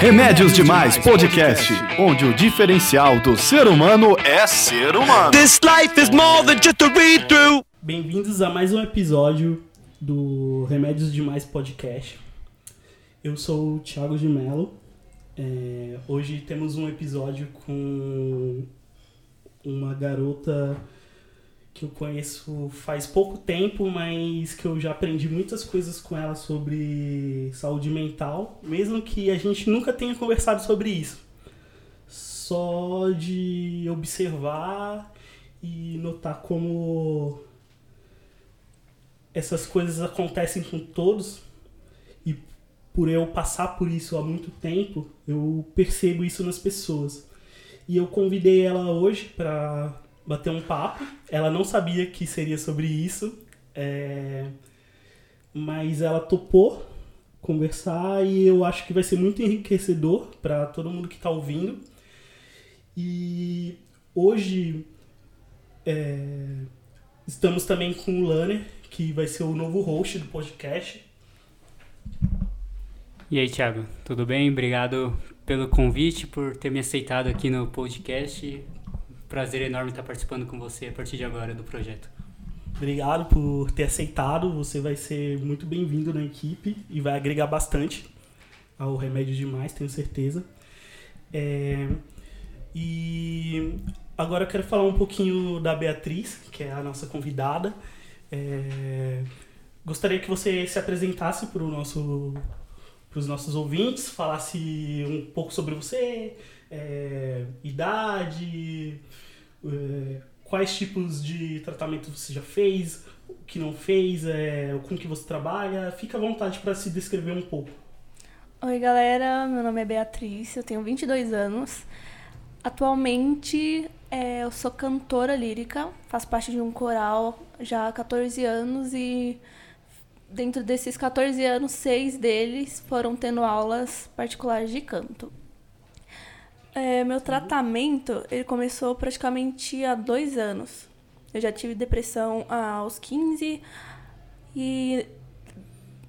Remédios Demais Podcast, onde o diferencial do ser humano é ser humano. This life is more than just a read through. Bem-vindos a mais um episódio do Remédios Demais Podcast. Eu sou o Thiago de Mello. É, hoje temos um episódio com uma garota que eu conheço faz pouco tempo, mas que eu já aprendi muitas coisas com ela sobre saúde mental, mesmo que a gente nunca tenha conversado sobre isso. Só de observar e notar como essas coisas acontecem com todos e por eu passar por isso há muito tempo, eu percebo isso nas pessoas. E eu convidei ela hoje para bater um papo. Ela não sabia que seria sobre isso, é... mas ela topou conversar e eu acho que vai ser muito enriquecedor para todo mundo que está ouvindo. E hoje é... estamos também com o Lanner, que vai ser o novo host do podcast. E aí, Thiago, tudo bem? Obrigado pelo convite, por ter me aceitado aqui no podcast. Prazer enorme estar participando com você a partir de agora do projeto. Obrigado por ter aceitado. Você vai ser muito bem-vindo na equipe e vai agregar bastante ao Remédio Demais, tenho certeza. É... E agora eu quero falar um pouquinho da Beatriz, que é a nossa convidada. É... Gostaria que você se apresentasse para o nosso para os nossos ouvintes, falasse um pouco sobre você, é, idade, é, quais tipos de tratamento você já fez, o que não fez, é, com que você trabalha. Fica à vontade para se descrever um pouco. Oi, galera. Meu nome é Beatriz, eu tenho 22 anos. Atualmente, é, eu sou cantora lírica, faço parte de um coral já há 14 anos e dentro desses 14 anos, seis deles foram tendo aulas particulares de canto. É, meu tratamento, ele começou praticamente há dois anos. Eu já tive depressão aos 15 e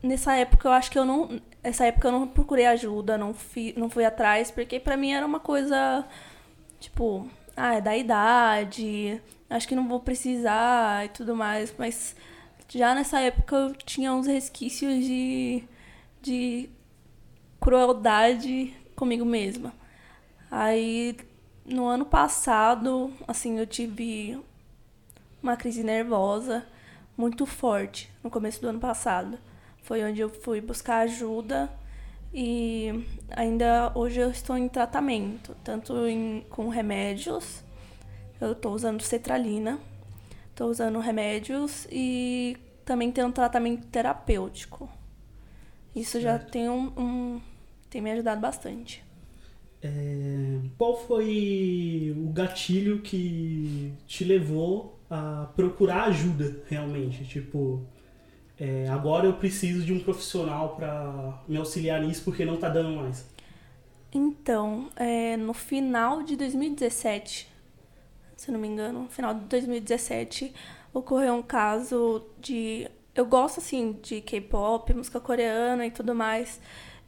nessa época eu acho que eu não... Essa época eu não procurei ajuda, não, fi, não fui atrás, porque pra mim era uma coisa, tipo, ah, é da idade, acho que não vou precisar e tudo mais, mas já nessa época eu tinha uns resquícios de, de crueldade comigo mesma. Aí no ano passado, assim, eu tive uma crise nervosa muito forte no começo do ano passado. Foi onde eu fui buscar ajuda e ainda hoje eu estou em tratamento, tanto em, com remédios. Eu estou usando cetralina Estou usando remédios e também tem um tratamento terapêutico. Isso certo. já tem um, um, tem me ajudado bastante. É, qual foi o gatilho que te levou a procurar ajuda realmente? Tipo, é, agora eu preciso de um profissional para me auxiliar nisso porque não está dando mais. Então, é, no final de 2017, se não me engano, no final de 2017, ocorreu um caso de. Eu gosto, assim, de K-pop, música coreana e tudo mais.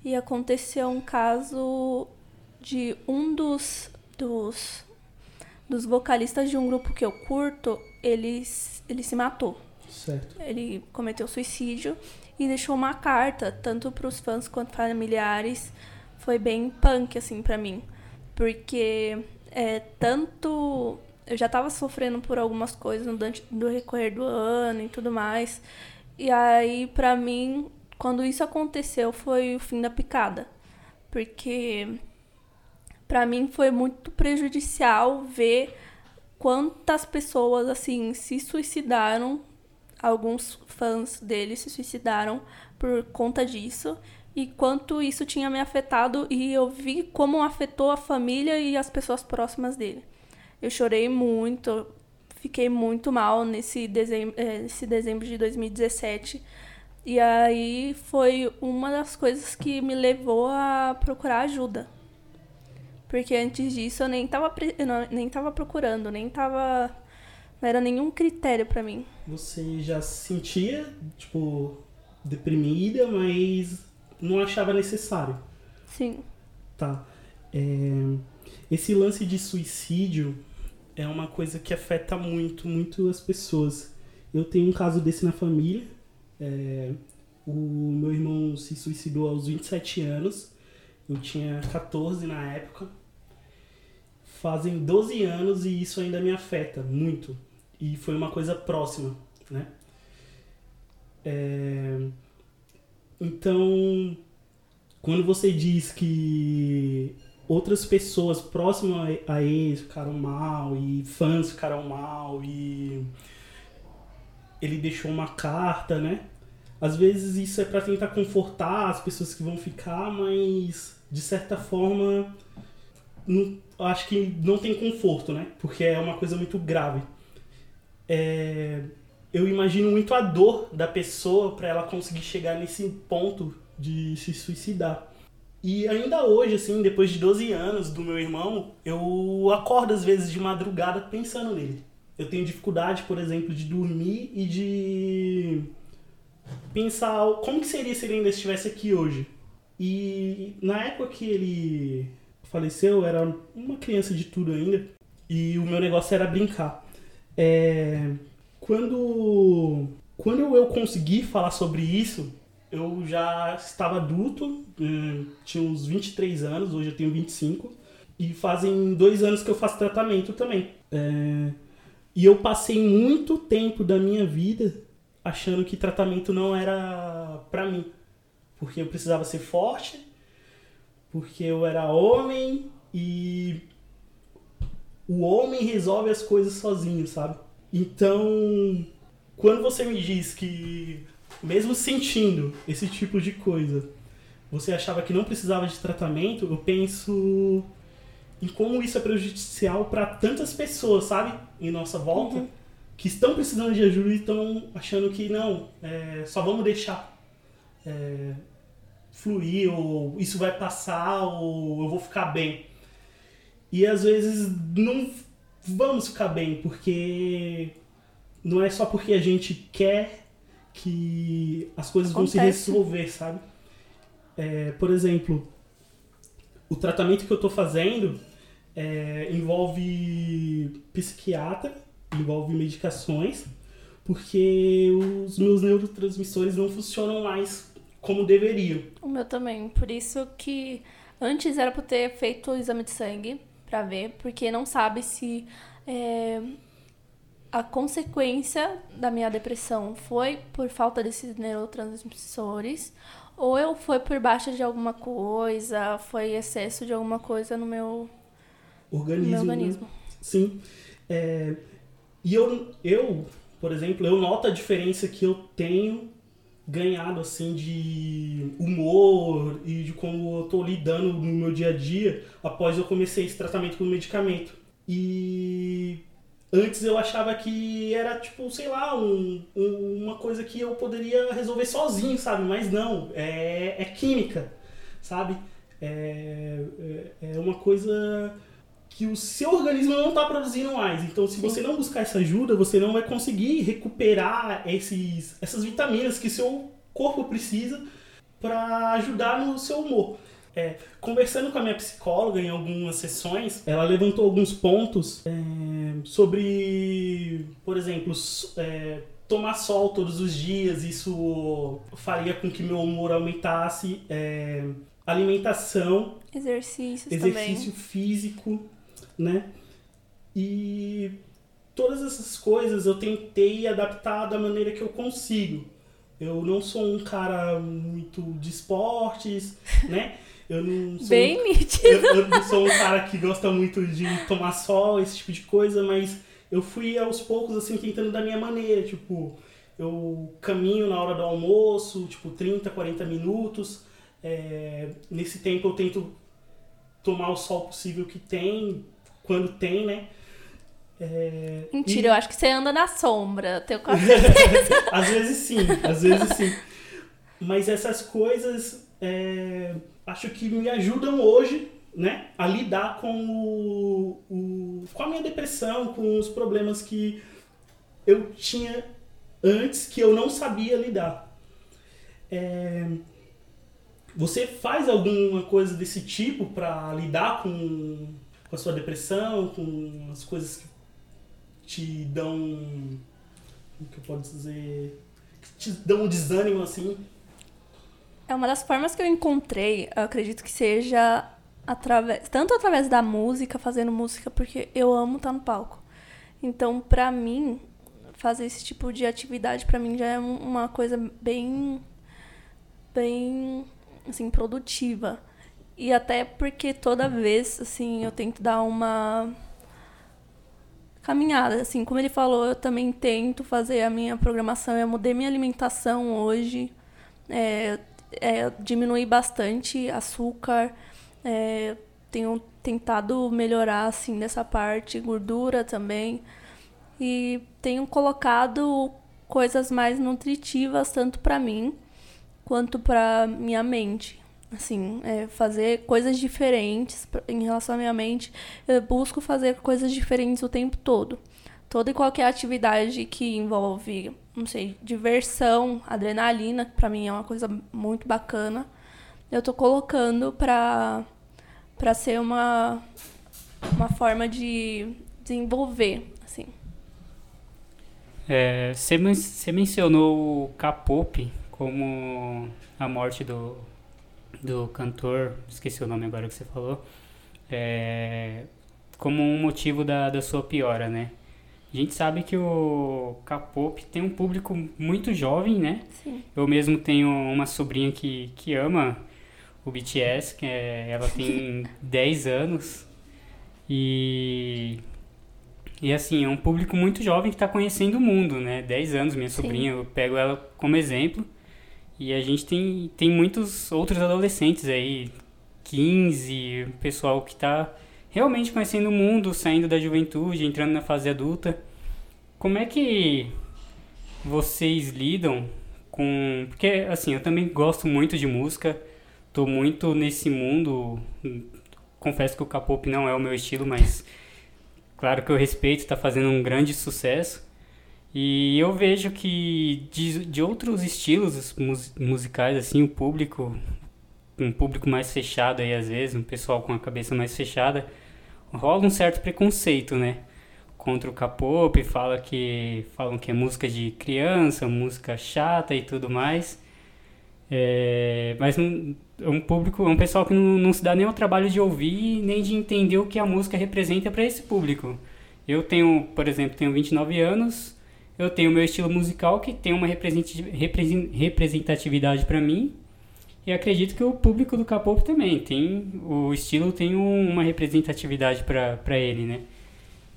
E aconteceu um caso de um dos, dos, dos vocalistas de um grupo que eu curto, ele, ele se matou. Certo. Ele cometeu suicídio e deixou uma carta, tanto para os fãs quanto familiares. Foi bem punk, assim, para mim. Porque é, tanto eu já estava sofrendo por algumas coisas no do recorrer do ano e tudo mais. E aí, para mim, quando isso aconteceu, foi o fim da picada. Porque para mim foi muito prejudicial ver quantas pessoas assim se suicidaram, alguns fãs dele se suicidaram por conta disso e quanto isso tinha me afetado e eu vi como afetou a família e as pessoas próximas dele. Eu chorei muito, fiquei muito mal nesse dezembro, nesse dezembro de 2017. E aí foi uma das coisas que me levou a procurar ajuda. Porque antes disso eu nem tava, eu nem tava procurando, nem tava, Não era nenhum critério pra mim. Você já se sentia, tipo, deprimida, mas não achava necessário. Sim. Tá. É, Esse lance de suicídio é uma coisa que afeta muito, muito as pessoas. Eu tenho um caso desse na família. É, O meu irmão se suicidou aos 27 anos. Eu tinha 14 na época. Fazem 12 anos e isso ainda me afeta muito. E foi uma coisa próxima, né? É, Então, quando você diz que outras pessoas próximas a a ele ficaram mal e fãs ficaram mal e ele deixou uma carta, né? Às vezes isso é pra tentar confortar as pessoas que vão ficar, mas de certa forma não, eu acho que não tem conforto, né? Porque é uma coisa muito grave. É, eu imagino muito a dor da pessoa para ela conseguir chegar nesse ponto de se suicidar. E ainda hoje, assim, depois de 12 anos do meu irmão, eu acordo às vezes de madrugada pensando nele. Eu tenho dificuldade, por exemplo, de dormir e de pensar como que seria se ele ainda estivesse aqui hoje. E na época que ele faleceu, eu era uma criança de tudo ainda, e o meu negócio era brincar. É, quando, quando eu consegui falar sobre isso, eu já estava adulto, hum, tinha uns 23 anos, hoje eu tenho 25, e fazem dois anos que eu faço tratamento também. É, e eu passei muito tempo da minha vida achando que tratamento não era pra mim. Porque eu precisava ser forte, porque eu era homem e o homem resolve as coisas sozinho, sabe? Então, quando você me diz que, mesmo sentindo esse tipo de coisa, você achava que não precisava de tratamento, eu penso em como isso é prejudicial para tantas pessoas, sabe? Em nossa volta, Uhum. que estão precisando de ajuda e estão achando que não, é, só vamos deixar é, fluir, ou isso vai passar, ou eu vou ficar bem. E às vezes não vamos ficar bem, porque não é só porque a gente quer que as coisas vão se Acontece. resolver, sabe? É, por exemplo, o tratamento que eu tô fazendo é, envolve psiquiatra, envolve medicações, porque os meus neurotransmissores não funcionam mais como deveriam. O meu também. Por isso que antes era eu ter feito o exame de sangue pra ver, porque não sabe se é, a consequência da minha depressão foi por falta desses neurotransmissores ou eu foi por baixa de alguma coisa, foi excesso de alguma coisa no meu, no Organismo. meu né? organismo. Sim. É, e eu, eu, por exemplo, eu noto a diferença que eu tenho ganhado, assim, de humor e de como eu tô lidando no meu dia a dia após eu comecei esse tratamento com medicamento. E antes eu achava que era, tipo, sei lá, um, um- uma coisa que eu poderia resolver sozinho, sabe? Mas não, é, é química, sabe? É, é é uma coisa que o seu organismo não está produzindo mais. Então, se você não buscar essa ajuda, você não vai conseguir recuperar esses, essas vitaminas que seu corpo precisa para ajudar no seu humor. É, conversando com a minha psicóloga em algumas sessões, ela levantou alguns pontos é, sobre, por exemplo, é, tomar sol todos os dias, isso faria com que meu humor aumentasse, é, alimentação, exercício também. físico, né? E todas essas coisas eu tentei adaptar da maneira que eu consigo. Eu não sou um cara muito de esportes, né? Eu não sou Bem um, nítido. eu, eu não sou um cara que gosta muito de tomar sol, esse tipo de coisa, mas eu fui aos poucos assim tentando da minha maneira, tipo, eu caminho na hora do almoço, tipo 30, 40 minutos. É, nesse tempo eu tento tomar o sol possível que tem, quando tem, né? É, Mentira, e- eu acho que você anda na sombra. Tenho quase certeza. às vezes sim, às vezes sim. Mas essas coisas é, acho que me ajudam hoje, né, a lidar com o, o- com a minha depressão, com os problemas que eu tinha antes que eu não sabia lidar. É, você faz alguma coisa desse tipo para lidar com, com a sua depressão, com as coisas que te dão. Como que eu posso dizer? Que te dão um desânimo assim? É uma das formas que eu encontrei, eu acredito que seja através, tanto através da música, fazendo música, porque eu amo estar no palco. Então, pra mim, fazer esse tipo de atividade para mim já é uma coisa bem bem assim produtiva. E até porque toda vez assim eu tento dar uma caminhada, assim, como ele falou, eu também tento fazer a minha programação, eu mudei minha alimentação hoje, é, é, bastante açúcar, é, tenho tentado melhorar assim nessa parte, gordura também. E tenho colocado coisas mais nutritivas tanto para mim quanto para minha mente. Assim, é, fazer coisas diferentes em relação à minha mente. Eu busco fazer coisas diferentes o tempo todo. Toda e qualquer atividade que envolve, não sei, diversão, adrenalina, que para mim é uma coisa muito bacana, eu tô colocando para para ser uma uma forma de desenvolver, assim. É, você, men você mencionou o K-pop como a morte do, do cantor, esqueci o nome agora que você falou, é, como um motivo da, da sua piora, né? A gente sabe que o K-pop tem um público muito jovem, né? Sim. Eu mesmo tenho uma sobrinha que, que ama o BTS, que é, ela tem 10 anos. E e assim, é um público muito jovem que está conhecendo o mundo, né? 10 anos, minha sobrinha, eu pego ela como exemplo. E a gente tem, tem muitos outros adolescentes aí, 15, pessoal que está realmente conhecendo o mundo, saindo da juventude, entrando na fase adulta. Como é que vocês lidam com. Porque, assim, eu também gosto muito de música, tô muito nesse mundo. Confesso que o K-pop não é o meu estilo, mas Claro que eu respeito, está fazendo um grande sucesso. E eu vejo que de, de outros estilos mus, musicais, assim, o público, um público mais fechado aí às vezes, um pessoal com a cabeça mais fechada, rola um certo preconceito, né? Contra o K-pop, fala que, falam que é música de criança, música chata e tudo mais. É, mas um, um público, um pessoal que não, não se dá nem o trabalho de ouvir nem de entender o que a música representa para esse público. Eu tenho, por exemplo, tenho 29 anos, eu tenho meu estilo musical que tem uma representatividade para mim e acredito que o público do K-pop também tem, o estilo tem um, uma representatividade para ele, né?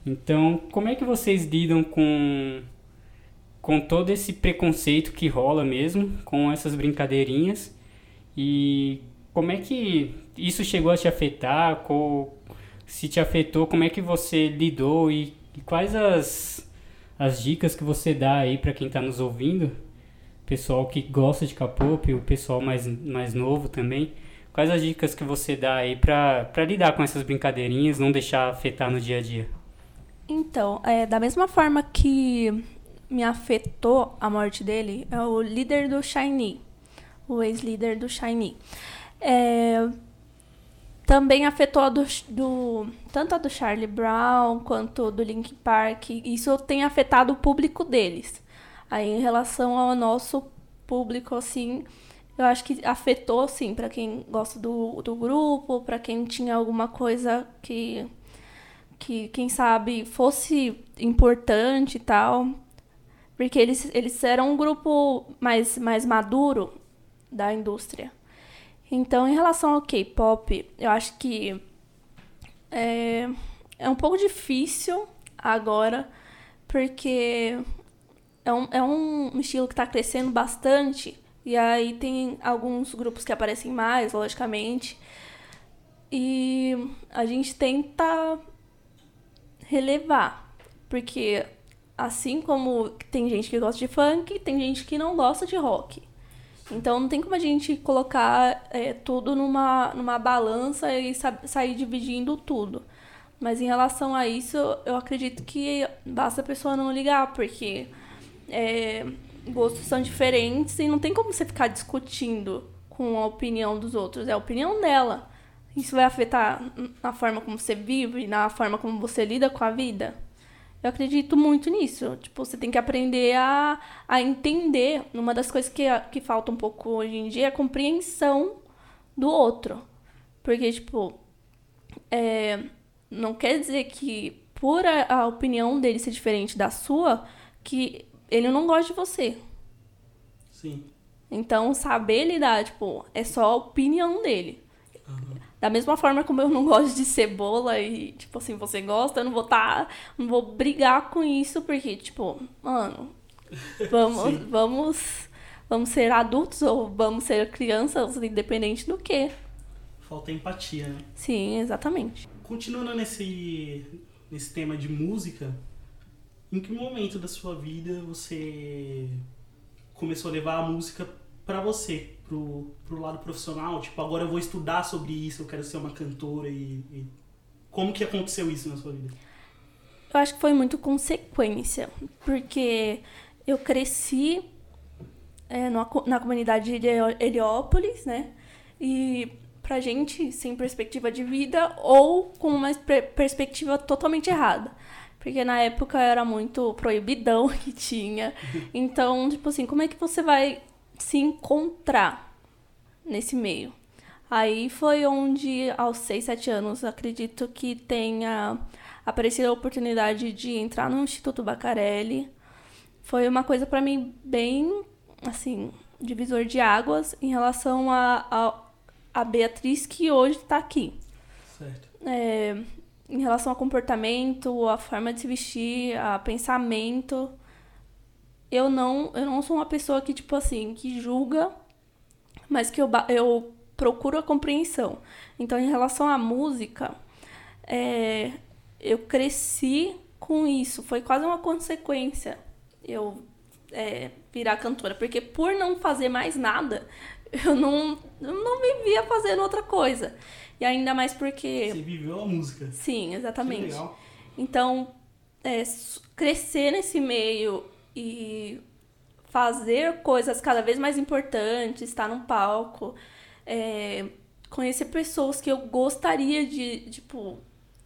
Então, como é que vocês lidam com com todo esse preconceito que rola mesmo, com essas brincadeirinhas. E como é que isso chegou a te afetar? Se te afetou, como é que você lidou e, e quais as, as dicas que você dá aí para quem está nos ouvindo? Pessoal que gosta de K-pop, o pessoal mais, mais novo também. Quais as dicas que você dá aí para lidar com essas brincadeirinhas, não deixar afetar no dia a dia? Então, é, da mesma forma que me afetou a morte dele é o líder do Shiny, o ex-líder do Shiny. É, também afetou a do, do, tanto a do Charlie Brown quanto do Link Park. Isso tem afetado o público deles. Aí, em relação ao nosso público, assim, eu acho que afetou, sim, para quem gosta do, do grupo, para quem tinha alguma coisa que, que, quem sabe, fosse importante e tal. Porque eles, eles eram um grupo mais, mais maduro da indústria. Então, em relação ao K-pop, eu acho que é, é um pouco difícil agora, porque é um, é um estilo que está crescendo bastante. E aí tem alguns grupos que aparecem mais, logicamente. E a gente tenta relevar. Porque assim como tem gente que gosta de funk, tem gente que não gosta de rock. Então não tem como a gente colocar é, tudo numa, numa balança e sa sair dividindo tudo. Mas em relação a isso, eu acredito que basta a pessoa não ligar, porque é, gostos são diferentes e não tem como você ficar discutindo com a opinião dos outros. É a opinião dela. Isso vai afetar na forma como você vive, na forma como você lida com a vida? Eu acredito muito nisso. Tipo, você tem que aprender a, a entender. Uma das coisas que, que falta um pouco hoje em dia é a compreensão do outro. Porque, tipo, é, não quer dizer que por a, a opinião dele ser diferente da sua, que ele não gosta de você. Sim. Então, saber lidar, tipo, é só a opinião dele. Da mesma forma como eu não gosto de cebola e, tipo assim, você gosta, eu não vou tá. Não vou brigar com isso, porque, tipo, mano, vamos, vamos, vamos ser adultos ou vamos ser crianças, independente do que. Falta empatia, né? Sim, exatamente. Continuando nesse, nesse tema de música, em que momento da sua vida você começou a levar a música pra você, pro, pro lado profissional? Tipo, agora eu vou estudar sobre isso, eu quero ser uma cantora e, e... Como que aconteceu isso na sua vida? Eu acho que foi muito consequência, porque eu cresci é, co- na comunidade de Heliópolis, né? E pra gente, sem perspectiva de vida ou com uma per- perspectiva totalmente errada. Porque na época era muito proibidão que tinha. Então, tipo assim, como é que você vai se encontrar nesse meio? Aí foi onde, aos 6, 7 anos, acredito que tenha aparecido a oportunidade de entrar no Instituto Bacarelli. Foi uma coisa pra mim bem, assim, divisor de águas em relação a, a, a Beatriz que hoje tá aqui. Certo. É, em relação ao comportamento, a forma de se vestir, a pensamento. Eu não, eu não sou uma pessoa que, tipo assim, que julga, mas que eu, eu procuro a compreensão. Então, em relação à música, é, eu cresci com isso. Foi quase uma consequência eu é, virar cantora. Porque por não fazer mais nada, eu não, eu não vivia fazendo outra coisa. E ainda mais porque. Você viveu a música. Sim, Que exatamente. legal. Então, é, crescer nesse meio e fazer coisas cada vez mais importantes, estar num palco, é, conhecer pessoas que eu gostaria de, tipo,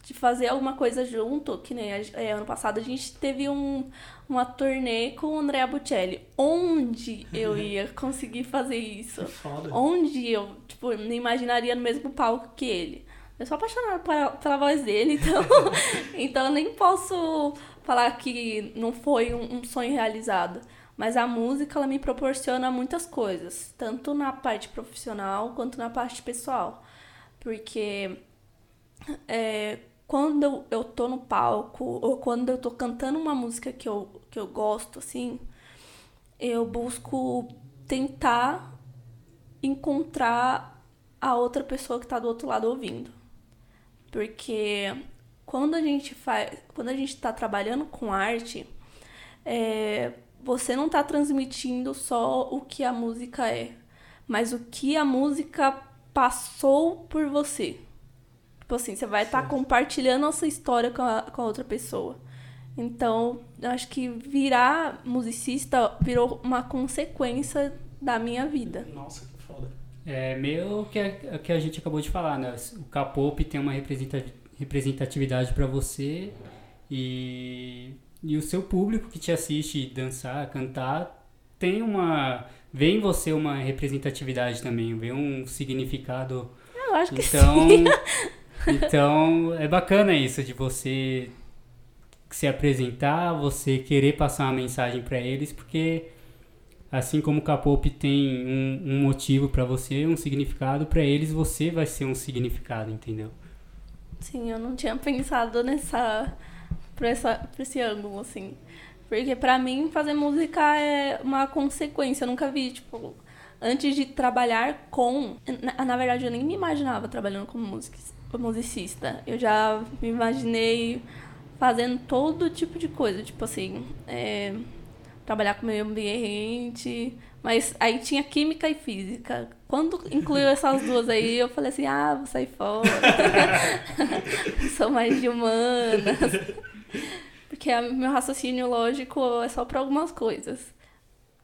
de fazer alguma coisa junto, que nem é, ano passado a gente teve um, uma turnê com o Andrea Bocelli. Onde eu ia conseguir fazer isso? Foda. Onde eu, tipo, não imaginaria no mesmo palco que ele. Eu sou apaixonada pela, pela voz dele, então, então eu nem posso falar que não foi um, um sonho realizado. Mas a música, ela me proporciona muitas coisas, tanto na parte profissional quanto na parte pessoal. Porque é, quando eu, tô no palco, ou quando eu tô cantando uma música que eu, que eu gosto, assim, eu busco tentar encontrar a outra pessoa que tá do outro lado ouvindo. Porque quando a gente faz, quando a gente tá trabalhando com arte, é, você não tá transmitindo só o que a música é, mas o que a música passou por você. Tipo assim, você vai estar Certo. compartilhando a sua história com a, com a outra pessoa. Então, eu acho que virar musicista virou uma consequência da minha vida. Nossa, que foda. É meio que a, que a gente acabou de falar, né? O K-pop tem uma representa- representatividade pra você e, e o seu público que te assiste dançar, cantar, tem uma. vê em você uma representatividade também, vê um significado. Eu acho que Então, sim. então é bacana isso de você se apresentar, você querer passar uma mensagem pra eles, porque assim como o K-pop tem um, um motivo pra você, um significado pra eles, você vai ser um significado, entendeu? Sim, eu não tinha pensado nessa. Por, essa, por esse ângulo, assim. Porque pra mim, fazer música é uma consequência. Eu nunca vi, tipo. Antes de trabalhar com. Na, na verdade, eu nem me imaginava trabalhando como music, musicista. Eu já me imaginei fazendo todo tipo de coisa. Tipo assim. É, trabalhar com meio ambiente. Mas aí tinha química e física. Quando incluiu essas duas aí, eu falei assim, ah, vou sair fora. Sou mais de humanas. Porque a- meu raciocínio lógico é só para algumas coisas.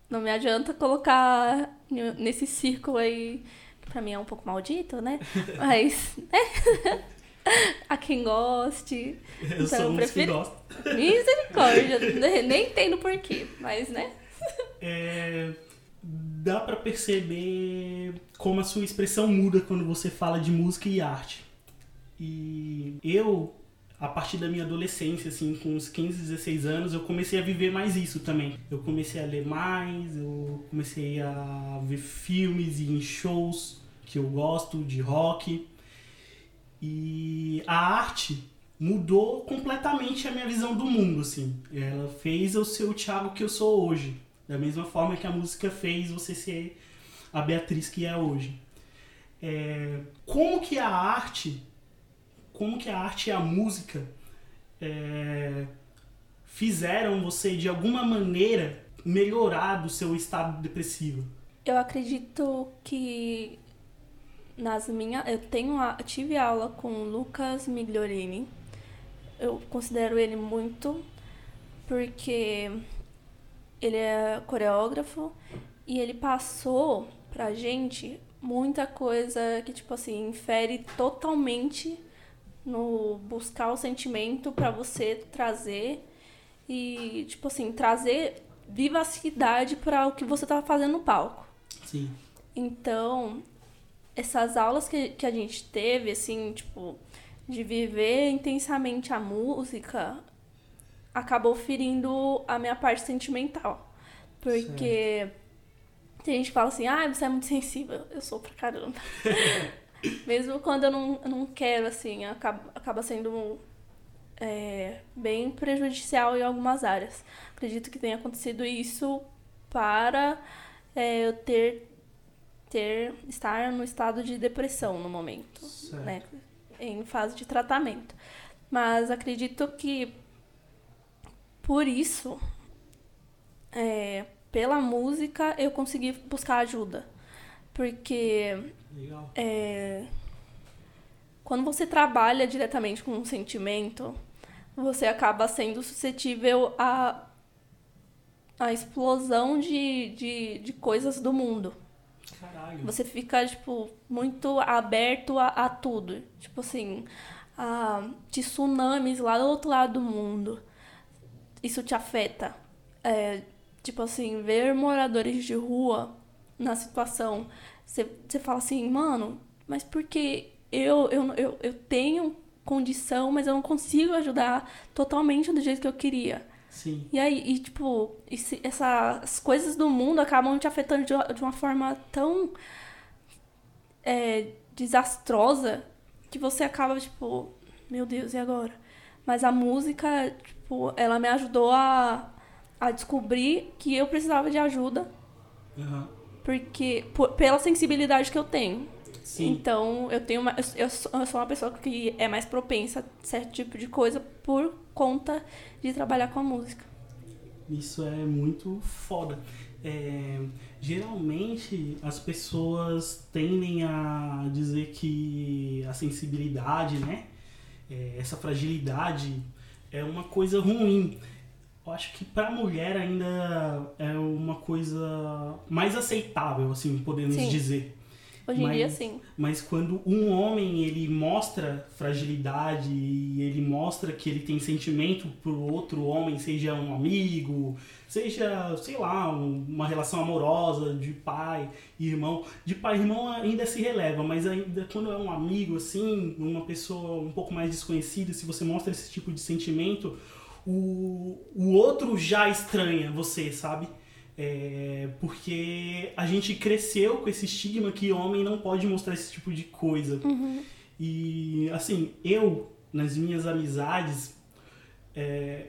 Não me adianta colocar nesse círculo aí, que pra mim é um pouco maldito, né? Mas, né? a quem goste. Eu Então, sou um dos que prefiro- gosta. Misericórdia. Nem entendo porquê, mas, né? É, dá pra perceber como a sua expressão muda quando você fala de música e arte. E eu, a partir da minha adolescência, assim, com uns 15, 16 anos, eu comecei a viver mais isso também. Eu comecei a ler mais, eu comecei a ver filmes e em shows que eu gosto, de rock. E a arte mudou completamente a minha visão do mundo, assim. Ela fez eu ser o Thiago que eu sou hoje. Da mesma forma que a música fez você ser a Beatriz que é hoje. É, como que a arte, como que a arte e a música é, fizeram você de alguma maneira melhorar do seu estado depressivo? Eu acredito que nas minhas. Eu tenho a, tive aula com o Lucas Migliorini. Eu considero ele muito porque ele é coreógrafo e ele passou pra gente muita coisa que, tipo assim, infere totalmente no buscar o sentimento pra você trazer e, tipo assim, trazer vivacidade para o que você tá fazendo no palco. Sim. Então, essas aulas que, que a gente teve, assim, tipo, de viver intensamente a música, acabou ferindo a minha parte sentimental. Porque tem gente que fala assim, ah, você é muito sensível. Eu sou pra caramba. Mesmo quando eu não, eu não quero, assim, acaba, acaba sendo é, bem prejudicial em algumas áreas. Acredito que tenha acontecido isso para é, eu ter, ter estar no estado de depressão no momento, Certo. né? Em fase de tratamento. Mas acredito que por isso, é, pela música, eu consegui buscar ajuda. Porque é, quando você trabalha diretamente com um sentimento, você acaba sendo suscetível a, a explosão de, de, de coisas do mundo. Caralho. Você fica, tipo, muito aberto a, a tudo. Tipo assim, a tsunamis lá do outro lado do mundo. Isso te afeta. É, tipo assim, ver moradores de rua na situação. Você, fala assim, mano, mas por que eu, eu, eu, eu tenho condição, mas eu não consigo ajudar totalmente do jeito que eu queria? Sim. E aí, e, tipo, esse- essas coisas do mundo acabam te afetando de uma, de uma forma tão é, desastrosa que você acaba, tipo, meu Deus, e agora? Mas a música, tipo, ela me ajudou a, a descobrir que eu precisava de ajuda, Aham. porque por- pela sensibilidade que eu tenho. Sim. Então, eu tenho uma, eu, eu sou uma pessoa que é mais propensa a certo tipo de coisa por conta de trabalhar com a música. Isso é muito foda. É, geralmente as pessoas tendem a dizer que a sensibilidade, né? é, essa fragilidade é uma coisa ruim. Eu acho que pra mulher ainda é uma coisa mais aceitável, assim, podemos Sim. dizer. Hoje em Mas- dia, sim. Mas quando um homem ele mostra fragilidade e ele mostra que ele tem sentimento pro outro homem, seja um amigo, seja, sei lá, um- uma relação amorosa de pai e irmão. De pai e irmão ainda se releva, mas ainda quando é um amigo assim, uma pessoa um pouco mais desconhecida, se você mostra esse tipo de sentimento, o, o outro já estranha você, sabe? É, porque a gente cresceu com esse estigma que homem não pode mostrar esse tipo de coisa. E, assim, eu, nas minhas amizades, é,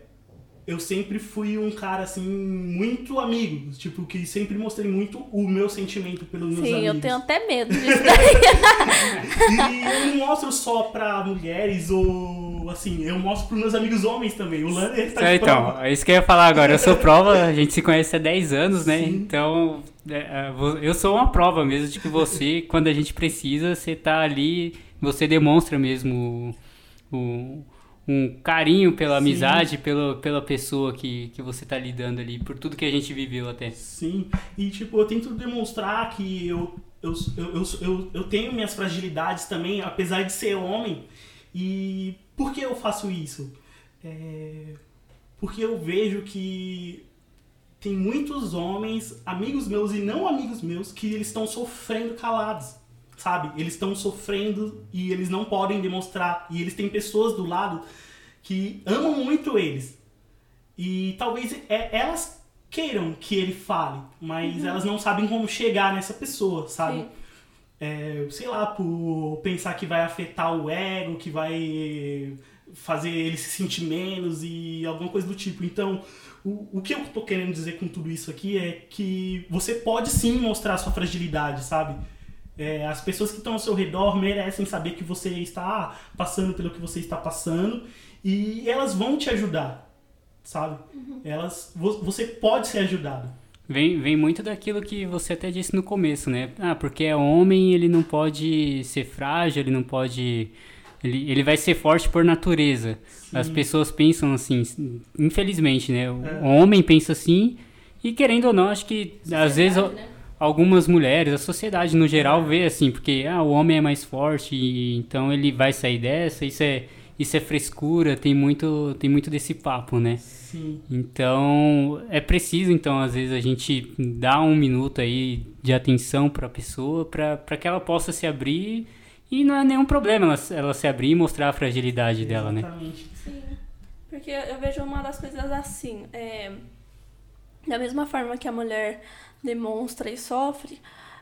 eu sempre fui um cara, assim, muito amigo. Tipo, que sempre mostrei muito o meu sentimento pelos meus Sim, amigos. eu tenho até medo disso daí. E eu não mostro só pra mulheres ou tipo, assim, eu mostro pros meus amigos homens também. O Lander está É, de então, prova. é isso que eu ia falar agora. Eu sou prova, a gente se conhece há 10 anos, né? Sim. Então, é, é, eu sou uma prova mesmo de que você, quando a gente precisa, você tá ali, você demonstra mesmo o, o- um carinho pela Sim. amizade, pela, pela pessoa que, que você tá lidando ali, por tudo que a gente viveu até. Sim, e tipo, eu tento demonstrar que eu, eu, eu, eu, eu, eu tenho minhas fragilidades também, apesar de ser homem. E por que eu faço isso? É, porque eu vejo que tem muitos homens, amigos meus e não amigos meus, que eles estão sofrendo calados, sabe? Eles estão sofrendo e eles não podem demonstrar. E eles têm pessoas do lado que amam muito eles. E talvez é- elas queiram que ele fale, mas elas não sabem como chegar nessa pessoa, sabe? Sim. É, sei lá, por pensar que vai afetar o ego, que vai fazer ele se sentir menos e alguma coisa do tipo. Então, o, o que eu tô querendo dizer com tudo isso aqui é que você pode sim mostrar sua fragilidade, sabe? É, as pessoas que estão ao seu redor merecem saber que você está passando pelo que você está passando e elas vão te ajudar, sabe? Elas, vo- você pode ser ajudado. Vem, vem muito daquilo que você até disse no começo, né? Ah, porque é homem, ele não pode ser frágil, ele não pode. Ele, ele vai ser forte por natureza. As pessoas pensam assim, infelizmente, né? O É. homem pensa assim, e querendo ou não, acho que às vezes Sociedade, né? algumas mulheres, a sociedade no geral vê assim, porque ah, o homem é mais forte, e então ele vai sair dessa, isso é, isso é frescura, tem muito, tem muito desse papo, né? Sim. Então, é preciso, então, às vezes, a gente dar um minuto aí de atenção para a pessoa, para que ela possa se abrir. E não é nenhum problema ela, ela se abrir e mostrar a fragilidade dela, né? Exatamente. Sim. Porque eu vejo uma das coisas assim. É, da mesma forma que a mulher demonstra e sofre,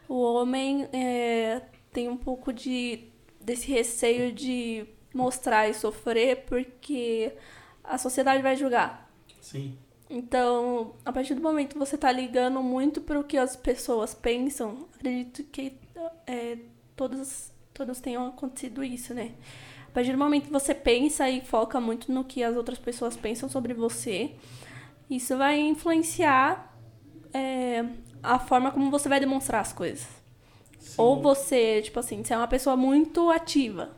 o homem é, tem um pouco de desse receio de mostrar e sofrer porque a sociedade vai julgar. Sim. Então, a partir do momento que você tá ligando muito para o que as pessoas pensam, acredito que é, todos, todos tenham acontecido isso, né? A partir do momento que você pensa e foca muito no que as outras pessoas pensam sobre você, isso vai influenciar é, a forma como você vai demonstrar as coisas. Ou você, tipo assim, você é uma pessoa muito ativa.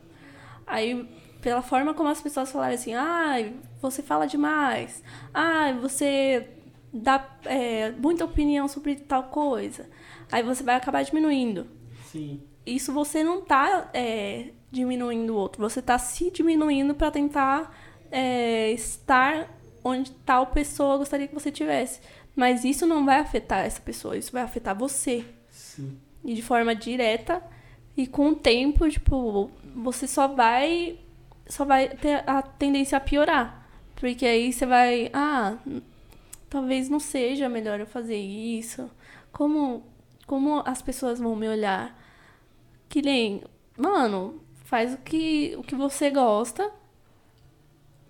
Aí, pela forma como as pessoas falarem assim, ai, você fala demais. Ai, você dá é, muita opinião sobre tal coisa. Aí você vai acabar diminuindo. Sim. Isso você não tá é, diminuindo o outro, você tá se diminuindo para tentar é, estar onde tal pessoa gostaria que você tivesse. Mas isso não vai afetar essa pessoa, isso vai afetar você Sim. e de forma direta e com o tempo, tipo, você só vai só vai ter a tendência a piorar, porque aí você vai, ah, talvez não seja melhor eu fazer isso. Como como as pessoas vão me olhar? Que nem, mano, faz o que o que você gosta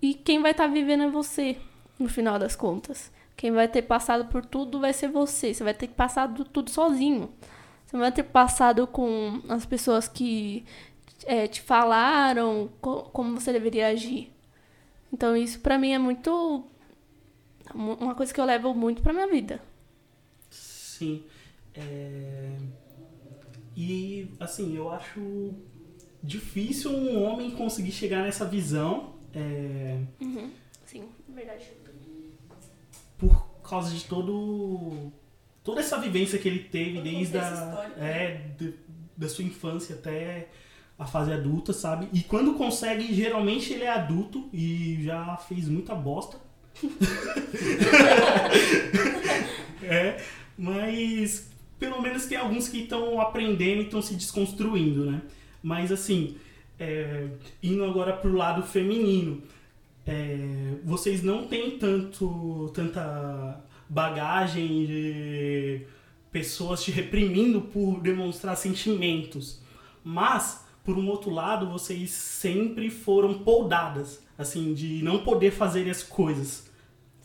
e quem vai estar vivendo é você, no final das contas. Quem vai ter passado por tudo vai ser você. Você vai ter passado tudo sozinho. Você não vai ter passado com as pessoas que é, te falaram co- como você deveria agir. Então isso pra mim é muito mu- uma coisa que eu levo muito pra minha vida. Sim. É, E assim, eu acho difícil um homem conseguir chegar nessa visão é, Sim, verdade. por causa de todo toda essa vivência que ele teve Todo desde a, é, de- da sua infância até a fase adulta, sabe? E quando consegue, geralmente ele é adulto e já fez muita bosta. é, mas pelo menos tem alguns que estão aprendendo e estão se desconstruindo, né? Mas assim, é, indo agora pro lado feminino, é, vocês não têm tanto tanta bagagem de pessoas te reprimindo por demonstrar sentimentos, mas por um outro lado vocês sempre foram poldadas, assim, de não poder fazer as coisas.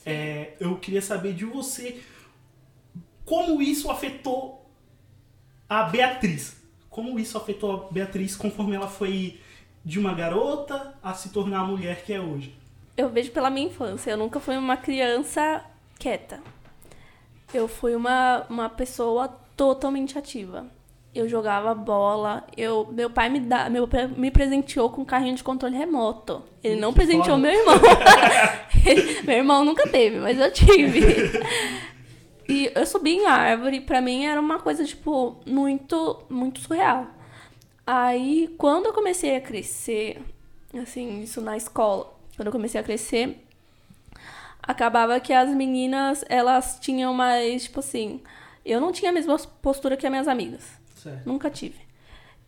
É, eu queria saber de você como isso afetou a Beatriz. Como isso afetou a Beatriz conforme ela foi de uma garota a se tornar a mulher que é hoje? Eu vejo pela minha infância. Eu nunca fui uma criança quieta. Eu fui uma, uma pessoa totalmente ativa. Eu jogava bola. Eu, meu pai me, dá, meu, me presenteou com um carrinho de controle remoto. Ele não presenteou meu irmão. meu irmão nunca teve, mas eu tive. E eu subi em árvore, pra mim era uma coisa, tipo, muito, muito surreal. Aí, quando eu comecei a crescer, assim, isso na escola, quando eu comecei a crescer, acabava que as meninas, elas tinham mais, tipo assim, eu não tinha a mesma postura que as minhas amigas. Certo. Nunca tive.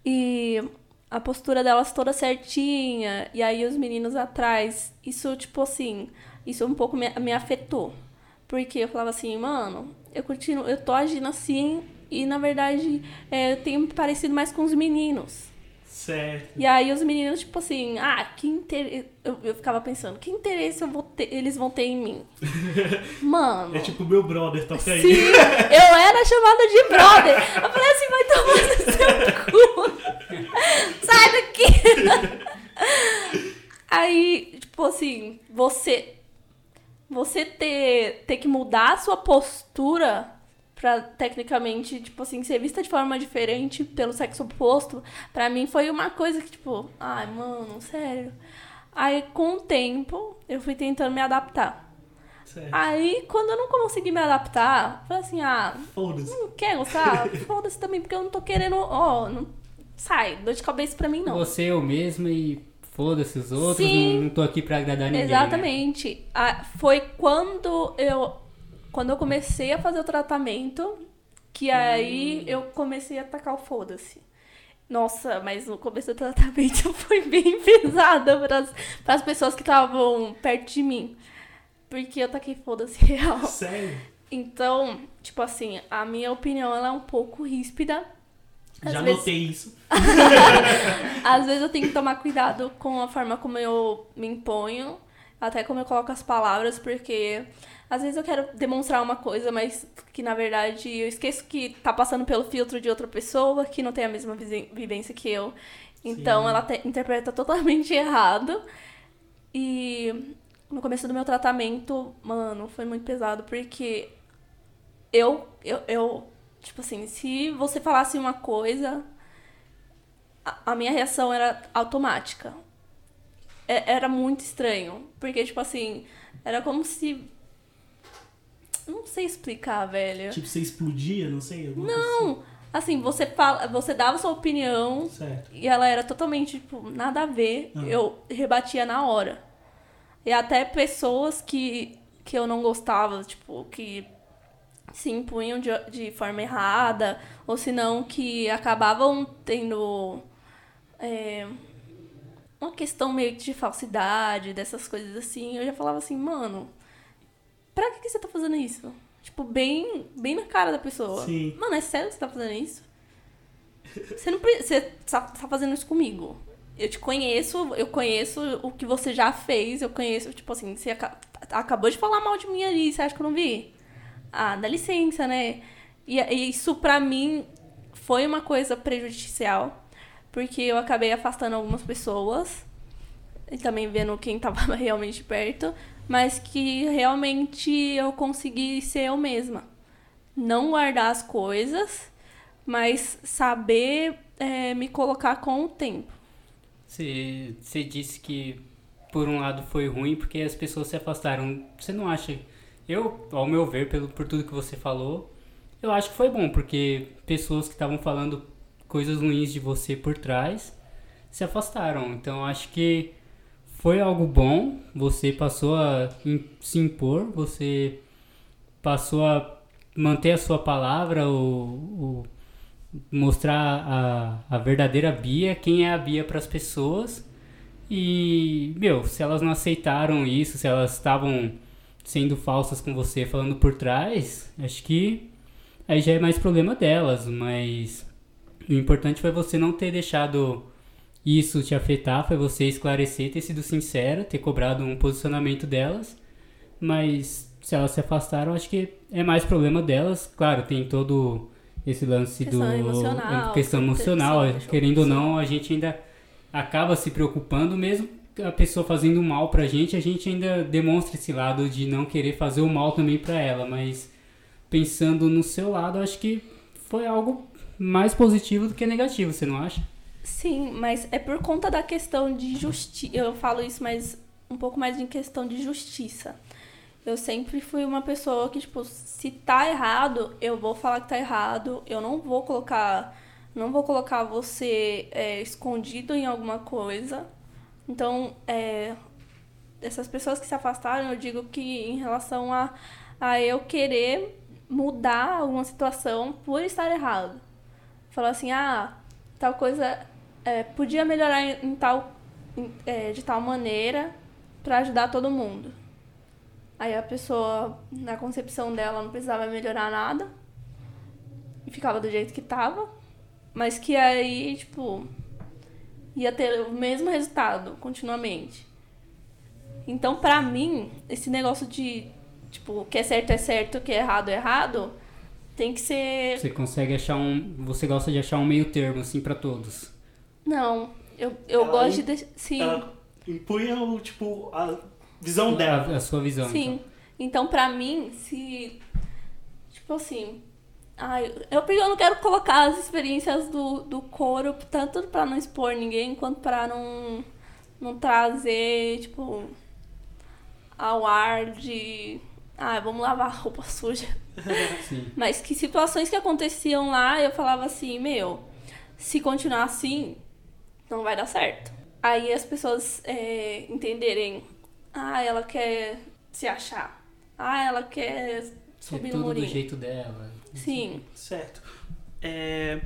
E a postura delas toda certinha, e aí os meninos atrás, isso, tipo assim, isso um pouco me, me afetou. Porque eu falava assim, mano, eu continuo, eu tô agindo assim, e na verdade é, eu tenho parecido mais com os meninos. Certo. E aí os meninos, tipo assim, ah, que interesse. Eu, eu ficava pensando, que interesse eu vou ter- eles vão ter em mim? Mano. É tipo meu brother, toca aí. Sim, eu era chamada de brother. Eu falei assim, vai tomar no seu cu. Sai daqui. Aí, tipo assim, você você ter, ter que mudar a sua postura pra tecnicamente, tipo assim, ser vista de forma diferente pelo sexo oposto, pra mim foi uma coisa que, tipo, ai, mano, sério. Aí, com o tempo, eu fui tentando me adaptar. Certo. Aí, quando eu não consegui me adaptar, falei assim, ah, Foda-se. não quer gostar? Foda-se também, porque eu não tô querendo, ó, não... sai, dor de cabeça pra mim não. Você eu mesmo e foda-se os outros, Sim. não, não tô aqui pra agradar ninguém. né? Exatamente. Ah, foi quando eu quando eu comecei a fazer o tratamento que aí eu comecei a atacar o foda-se. Nossa, mas no começo do tratamento foi bem pesada para as pessoas que estavam perto de mim. Porque eu taquei foda-se real. Sério? Então, tipo assim, a minha opinião ela é um pouco ríspida. Às Já vezes- notei isso. Às vezes eu tenho que tomar cuidado com a forma como eu me imponho, até como eu coloco as palavras, porque às vezes eu quero demonstrar uma coisa, mas que na verdade eu esqueço que tá passando pelo filtro de outra pessoa que não tem a mesma vivência que eu. Então Sim. ela te- interpreta totalmente errado. E no começo do meu tratamento, mano, foi muito pesado, porque eu, eu, eu tipo assim, se você falasse uma coisa, a, a minha reação era automática. É- era muito estranho. Porque, tipo assim, era como se. Não sei explicar, velho. Tipo, você explodia, não sei. Não! Assim, você, fala, você dava sua opinião assim. Certo. e ela era totalmente, tipo, nada a ver. Ah. Eu rebatia na hora. E até pessoas que, que eu não gostava, tipo, que se impunham de, de forma errada, ou se não, que acabavam tendo é, uma questão meio de falsidade, dessas coisas assim. Eu já falava assim, mano, pra que, que você tá fazendo isso? Tipo, bem, bem na cara da pessoa. Sim. Mano, é sério que você tá fazendo isso? Você não você tá, tá fazendo isso comigo. Eu te conheço, eu conheço o que você já fez, eu conheço, tipo assim, você aca- acabou de falar mal de mim ali, você acha que eu não vi? Ah, dá licença, né? E, e isso pra mim foi uma coisa prejudicial, porque eu acabei afastando algumas pessoas e também vendo quem tava realmente perto, mas que realmente eu consegui ser eu mesma. Não guardar as coisas, mas saber é, me colocar com o tempo. Você, você disse que por um lado foi ruim porque as pessoas se afastaram. Você não acha? Eu, ao meu ver, pelo, por tudo que você falou, eu acho que foi bom, porque pessoas que estavam falando coisas ruins de você por trás se afastaram. Então acho que foi algo bom. Você passou a se impor, você passou a manter a sua palavra, o- mostrar a, a verdadeira Bia, quem é a Bia para as pessoas. E, meu, se elas não aceitaram isso, se elas estavam sendo falsas com você, falando por trás, acho que aí já é mais problema delas, mas o importante foi você não ter deixado isso te afetar, foi você esclarecer, ter sido sincera, ter cobrado um posicionamento delas, mas se elas se afastaram, acho que é mais problema delas. Claro, tem todo esse lance Questão do emocional, questão emocional, querendo ou não, a gente ainda acaba se preocupando mesmo a pessoa fazendo mal pra gente, a gente ainda demonstra esse lado de não querer fazer o mal também pra ela, mas pensando no seu lado, acho que foi algo mais positivo do que negativo, você não acha? Sim, mas é por conta da questão de justiça. Eu falo isso, mas um pouco mais em questão de justiça. Eu sempre fui uma pessoa que, tipo, se tá errado, eu vou falar que tá errado. Eu não vou colocar. Não vou colocar você é, escondido em alguma coisa. Então, é, essas pessoas que se afastaram, eu digo que em relação a, a eu querer mudar alguma situação por estar errado. Falar assim, ah, tal coisa é, podia melhorar em, tal, em, é, de tal maneira para ajudar todo mundo. Aí a pessoa, na concepção dela, não precisava melhorar nada. E ficava do jeito que tava. Mas que aí, tipo, ia ter o mesmo resultado continuamente. Então, pra mim, esse negócio de, tipo, o que é certo é certo, o que é errado é errado, tem que ser. Você consegue achar um. Você gosta de achar um meio termo, assim, para todos? Não. Eu, eu Ela gosto im- de. Sim. Ela impunha, o, tipo, a visão A, dela. a sua visão. Sim. então. Então, pra mim, se. Tipo assim. Ai, eu, eu não quero colocar as experiências do, do coro, tanto pra não expor ninguém, quanto pra não, não trazer, tipo, ao ar de. Ah, vamos lavar roupa suja. Sim. Mas que situações que aconteciam lá, eu falava assim, meu, se continuar assim, não vai dar certo. Aí as pessoas é, entenderem, ah, ela quer se achar. Ah, ela quer É subir no tudo do murinho. jeito dela. Sim. Certo. É,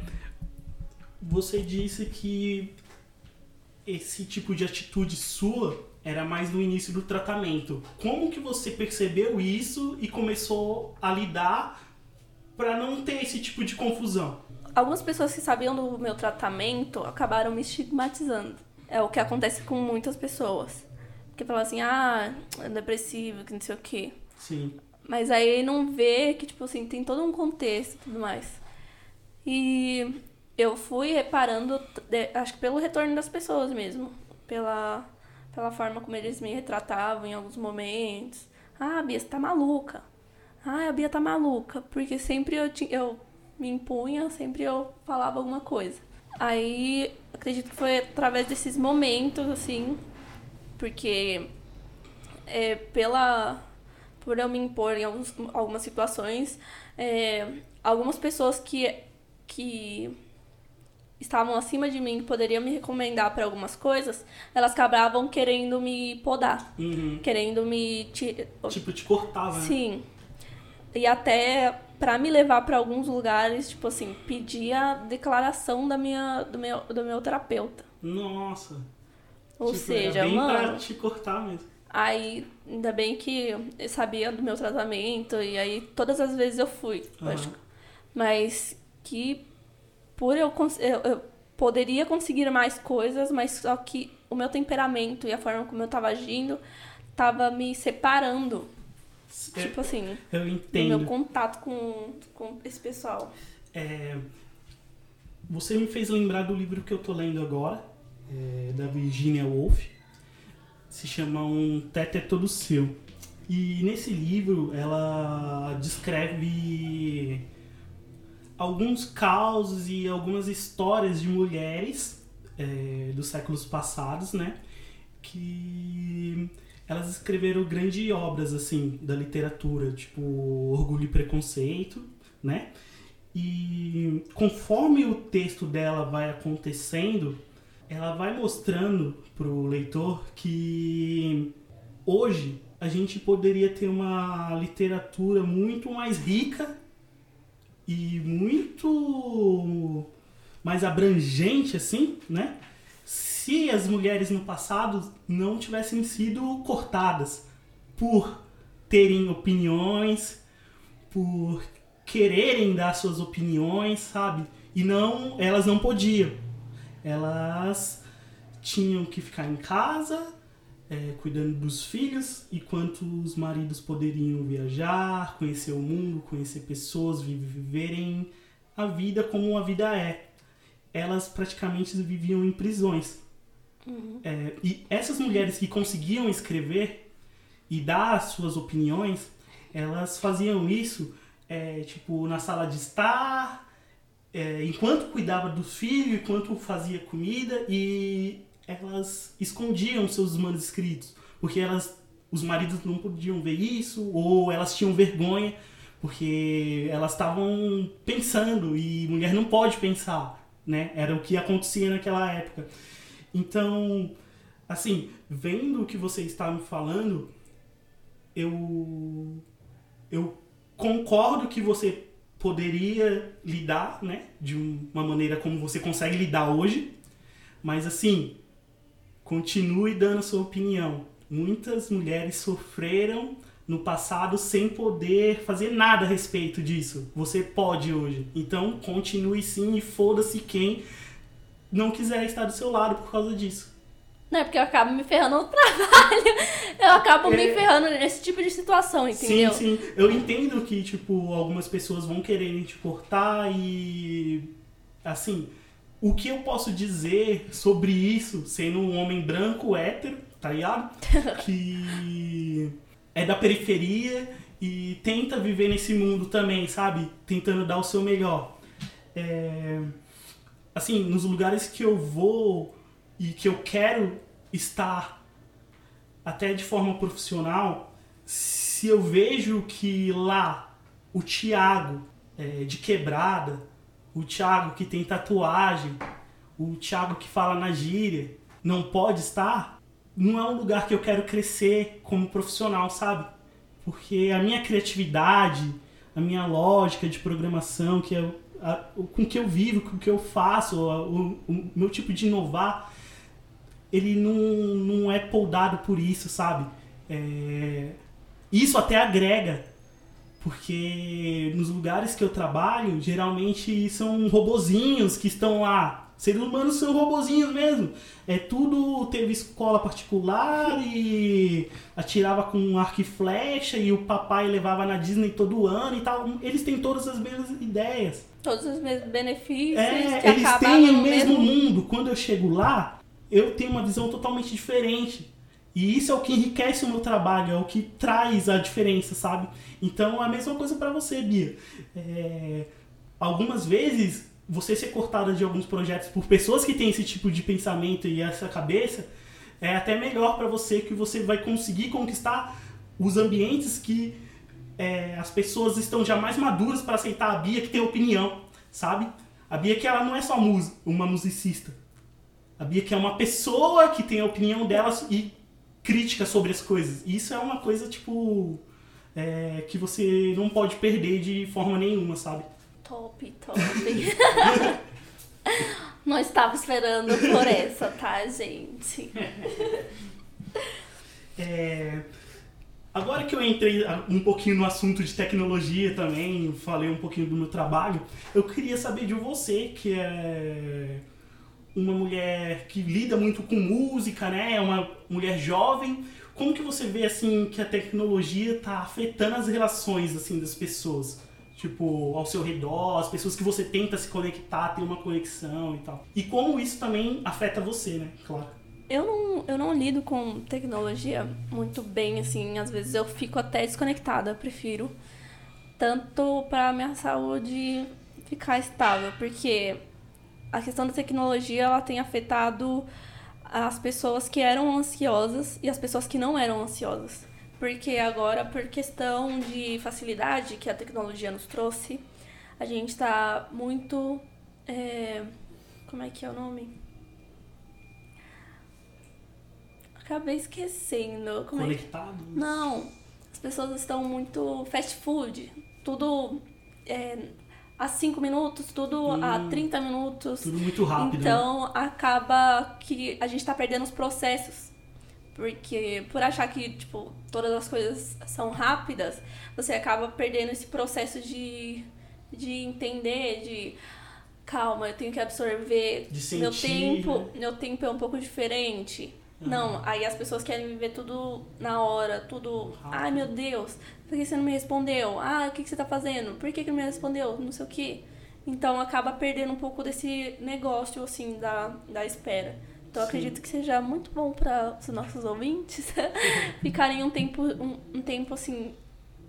você disse que esse tipo de atitude sua era mais no início do tratamento. Como que você percebeu isso e começou a lidar para não ter esse tipo de confusão? Algumas pessoas que sabiam do meu tratamento acabaram me estigmatizando. É o que acontece com muitas pessoas. Porque falam assim, ah, é depressivo, que não sei o quê. Sim. Mas aí não vê que, tipo assim, tem todo um contexto e tudo mais. E eu fui reparando, acho que pelo retorno das pessoas mesmo. Pela, pela forma como eles me retratavam em alguns momentos. Ah, a Bia, você tá maluca. Ah, a Bia tá maluca. Porque sempre eu, ti- eu me impunha, sempre eu falava alguma coisa. Aí, acredito que foi através desses momentos, assim, porque é, pela por eu me impor em alguns, algumas situações, é, algumas pessoas que, que estavam acima de mim, poderiam me recomendar para algumas coisas, elas acabavam querendo me podar, Uhum. querendo me ti- Tipo, te cortava, né? Sim. E até pra me levar pra alguns lugares, tipo assim, pedir a declaração da minha, do, meu, do meu terapeuta. Nossa. Ou Tipo, seja, era bem pra mano, te cortar mesmo. aí ainda bem que eu sabia do meu tratamento e aí todas as vezes eu fui, Aham. lógico. Mas que por eu, eu, eu poderia conseguir mais coisas, mas só que o meu temperamento e a forma como eu tava agindo tava me separando, É, tipo assim, eu do meu entendo. contato com, com esse pessoal. É, você me fez lembrar do livro que eu tô lendo agora, é, da Virginia Woolf. Se chama Um Teto é Todo Seu. E nesse livro ela descreve alguns causos e algumas histórias de mulheres é, dos séculos passados, né? Que elas escreveram grandes obras assim da literatura, tipo Orgulho e Preconceito, né? E conforme o texto dela vai acontecendo, ela vai mostrando pro leitor que hoje a gente poderia ter uma literatura muito mais rica e muito mais abrangente assim, né? Se as mulheres no passado não tivessem sido cortadas por terem opiniões, por quererem dar suas opiniões, sabe? E não, elas não podiam. Elas tinham que ficar em casa, é, cuidando dos filhos, enquanto os maridos poderiam viajar, conhecer o mundo, conhecer pessoas, vi- viverem a vida como a vida é. Elas praticamente viviam em prisões. É, e essas mulheres que conseguiam escrever e dar as suas opiniões, elas faziam isso, é, tipo, na sala de estar, é, enquanto cuidava dos filhos, enquanto fazia comida, e elas escondiam seus manuscritos, porque elas, os maridos não podiam ver isso, ou elas tinham vergonha, porque elas estavam pensando, e mulher não pode pensar, né? Era o que acontecia naquela época. Então, assim, vendo o que você está me falando, eu eu concordo que você poderia lidar, né, de uma maneira como você consegue lidar hoje, mas assim, continue dando a sua opinião. Muitas mulheres sofreram no passado sem poder fazer nada a respeito disso. Você pode hoje. Então, continue sim e foda-se quem não quiser estar do seu lado por causa disso. Não, é porque eu acabo me ferrando no trabalho. Eu acabo me É. ferrando nesse tipo de situação, entendeu? Sim, sim. Eu entendo que, tipo, algumas pessoas vão querer te cortar e. Assim, o que eu posso dizer sobre isso, sendo um homem branco, hétero, tá ligado? Que é da periferia e tenta viver nesse mundo também, sabe? Tentando dar o seu melhor. É, Assim, nos lugares que eu vou e que eu quero estar até de forma profissional, se eu vejo que lá o Thiago é, de quebrada, o Thiago que tem tatuagem, o Thiago que fala na gíria, não pode estar, não é um lugar que eu quero crescer como profissional, sabe? Porque a minha criatividade, a minha lógica de programação, que é a- com que eu vivo, com que eu faço, a- o, o meu tipo de inovar, ele não, não é poldado por isso, sabe? É, isso até agrega, porque nos lugares que eu trabalho, geralmente são robozinhos que estão lá. Seres humanos são robozinhos mesmo. É tudo teve escola particular e atirava com arco e flecha e o papai levava na Disney todo ano e tal. Eles têm todas as mesmas ideias. Todos os mesmos benefícios É, eles têm o no mesmo mundo. Quando eu chego lá, eu tenho uma visão totalmente diferente. E isso é o que enriquece o meu trabalho, é o que traz a diferença, sabe? Então é a mesma coisa pra você, Bia. É, algumas vezes você ser cortada de alguns projetos por pessoas que têm esse tipo de pensamento e essa cabeça é até melhor pra você que você vai conseguir conquistar os ambientes que é, as pessoas estão já mais maduras para aceitar a Bia que tem opinião, sabe? A Bia que ela não é só mus uma musicista. A Bia que é uma pessoa que tem a opinião dela e crítica sobre as coisas. E Isso é uma coisa, tipo, é, que você não pode perder de forma nenhuma, sabe? Top, top. Não estava esperando por essa, tá, gente? É, Agora que eu entrei um pouquinho no assunto de tecnologia também, falei um pouquinho do meu trabalho, eu queria saber de você, que é uma mulher que lida muito com música, né? É uma mulher jovem. Como que você vê assim que a tecnologia está afetando as relações assim das pessoas? Tipo, ao seu redor, as pessoas que você tenta se conectar, ter uma conexão e tal. E como isso também afeta você, né? Claro. Eu não, eu não lido com tecnologia muito bem, assim. Às vezes eu fico até desconectada, prefiro. Tanto pra minha saúde ficar estável, porque a questão da tecnologia ela tem afetado as pessoas que eram ansiosas e as pessoas que não eram ansiosas. Porque agora, por questão de facilidade que a tecnologia nos trouxe, a gente tá muito. é, como é que é o nome? Acabei esquecendo. Como é que... Conectado. Não, as pessoas estão muito fast food. Tudo é, a 5 minutos, tudo a Hum. 30 minutos. Tudo muito rápido. né? Então acaba que a gente tá perdendo os processos. Porque por achar que, tipo, todas as coisas são rápidas, você acaba perdendo esse processo de, de entender, de calma, eu tenho que absorver. De meu sentir, tempo, né? meu tempo é um pouco diferente. Não, aí as pessoas querem viver tudo na hora, tudo. Rápido. Ai meu Deus, por que você não me respondeu? Ah, o que, que você tá fazendo? Por que, que não me respondeu? Não sei o quê. Então acaba perdendo um pouco desse negócio, assim, da, da espera. Então, acredito que seja muito bom para os nossos ouvintes ficarem um tempo, um, um tempo assim,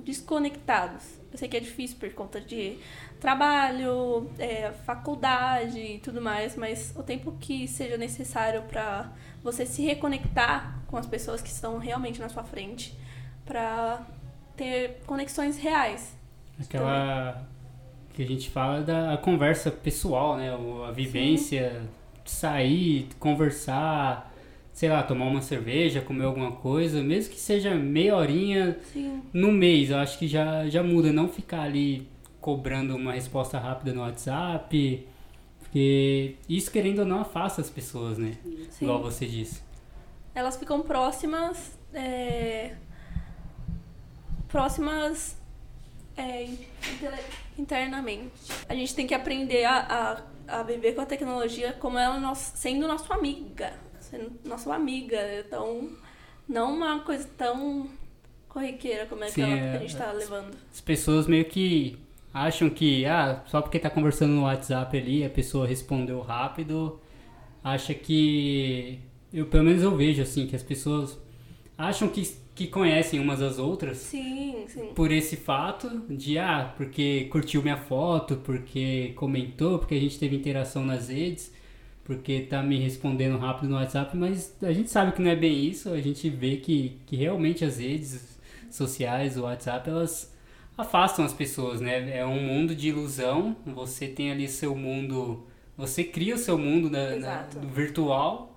desconectados. Eu sei que é difícil por conta de trabalho, é, faculdade e tudo mais, mas o tempo que seja necessário para você se reconectar com as pessoas que estão realmente na sua frente, para ter conexões reais. Aquela que a gente fala da conversa pessoal, né? A vivência, Sim. sair, conversar, sei lá, tomar uma cerveja, comer alguma coisa, mesmo que seja meia horinha Sim. no mês, eu acho que já, já muda. Não ficar ali cobrando uma resposta rápida no WhatsApp. Porque isso, querendo ou não, afasta as pessoas, né? Sim. Igual você disse. Elas ficam próximas. É... Próximas. É, internamente. A gente tem que aprender a, a, a viver com a tecnologia como ela sendo nossa amiga. Sendo nossa amiga. Então, não uma coisa tão corriqueira como é Sim, que, ela, que a gente tá é, levando. As pessoas meio que acham que, ah, só porque tá conversando no WhatsApp ali, a pessoa respondeu rápido, acha que. Eu, pelo menos eu vejo assim, que as pessoas acham que, que conhecem umas às outras. Sim, sim. Por esse fato de, ah, porque curtiu minha foto, porque comentou, porque a gente teve interação nas redes, porque tá me respondendo rápido no WhatsApp, mas a gente sabe que não é bem isso, a gente vê que, que realmente as redes sociais, o WhatsApp, elas afastam as pessoas, né? É um mundo de ilusão. Você tem ali seu mundo, você cria o seu mundo na, na, virtual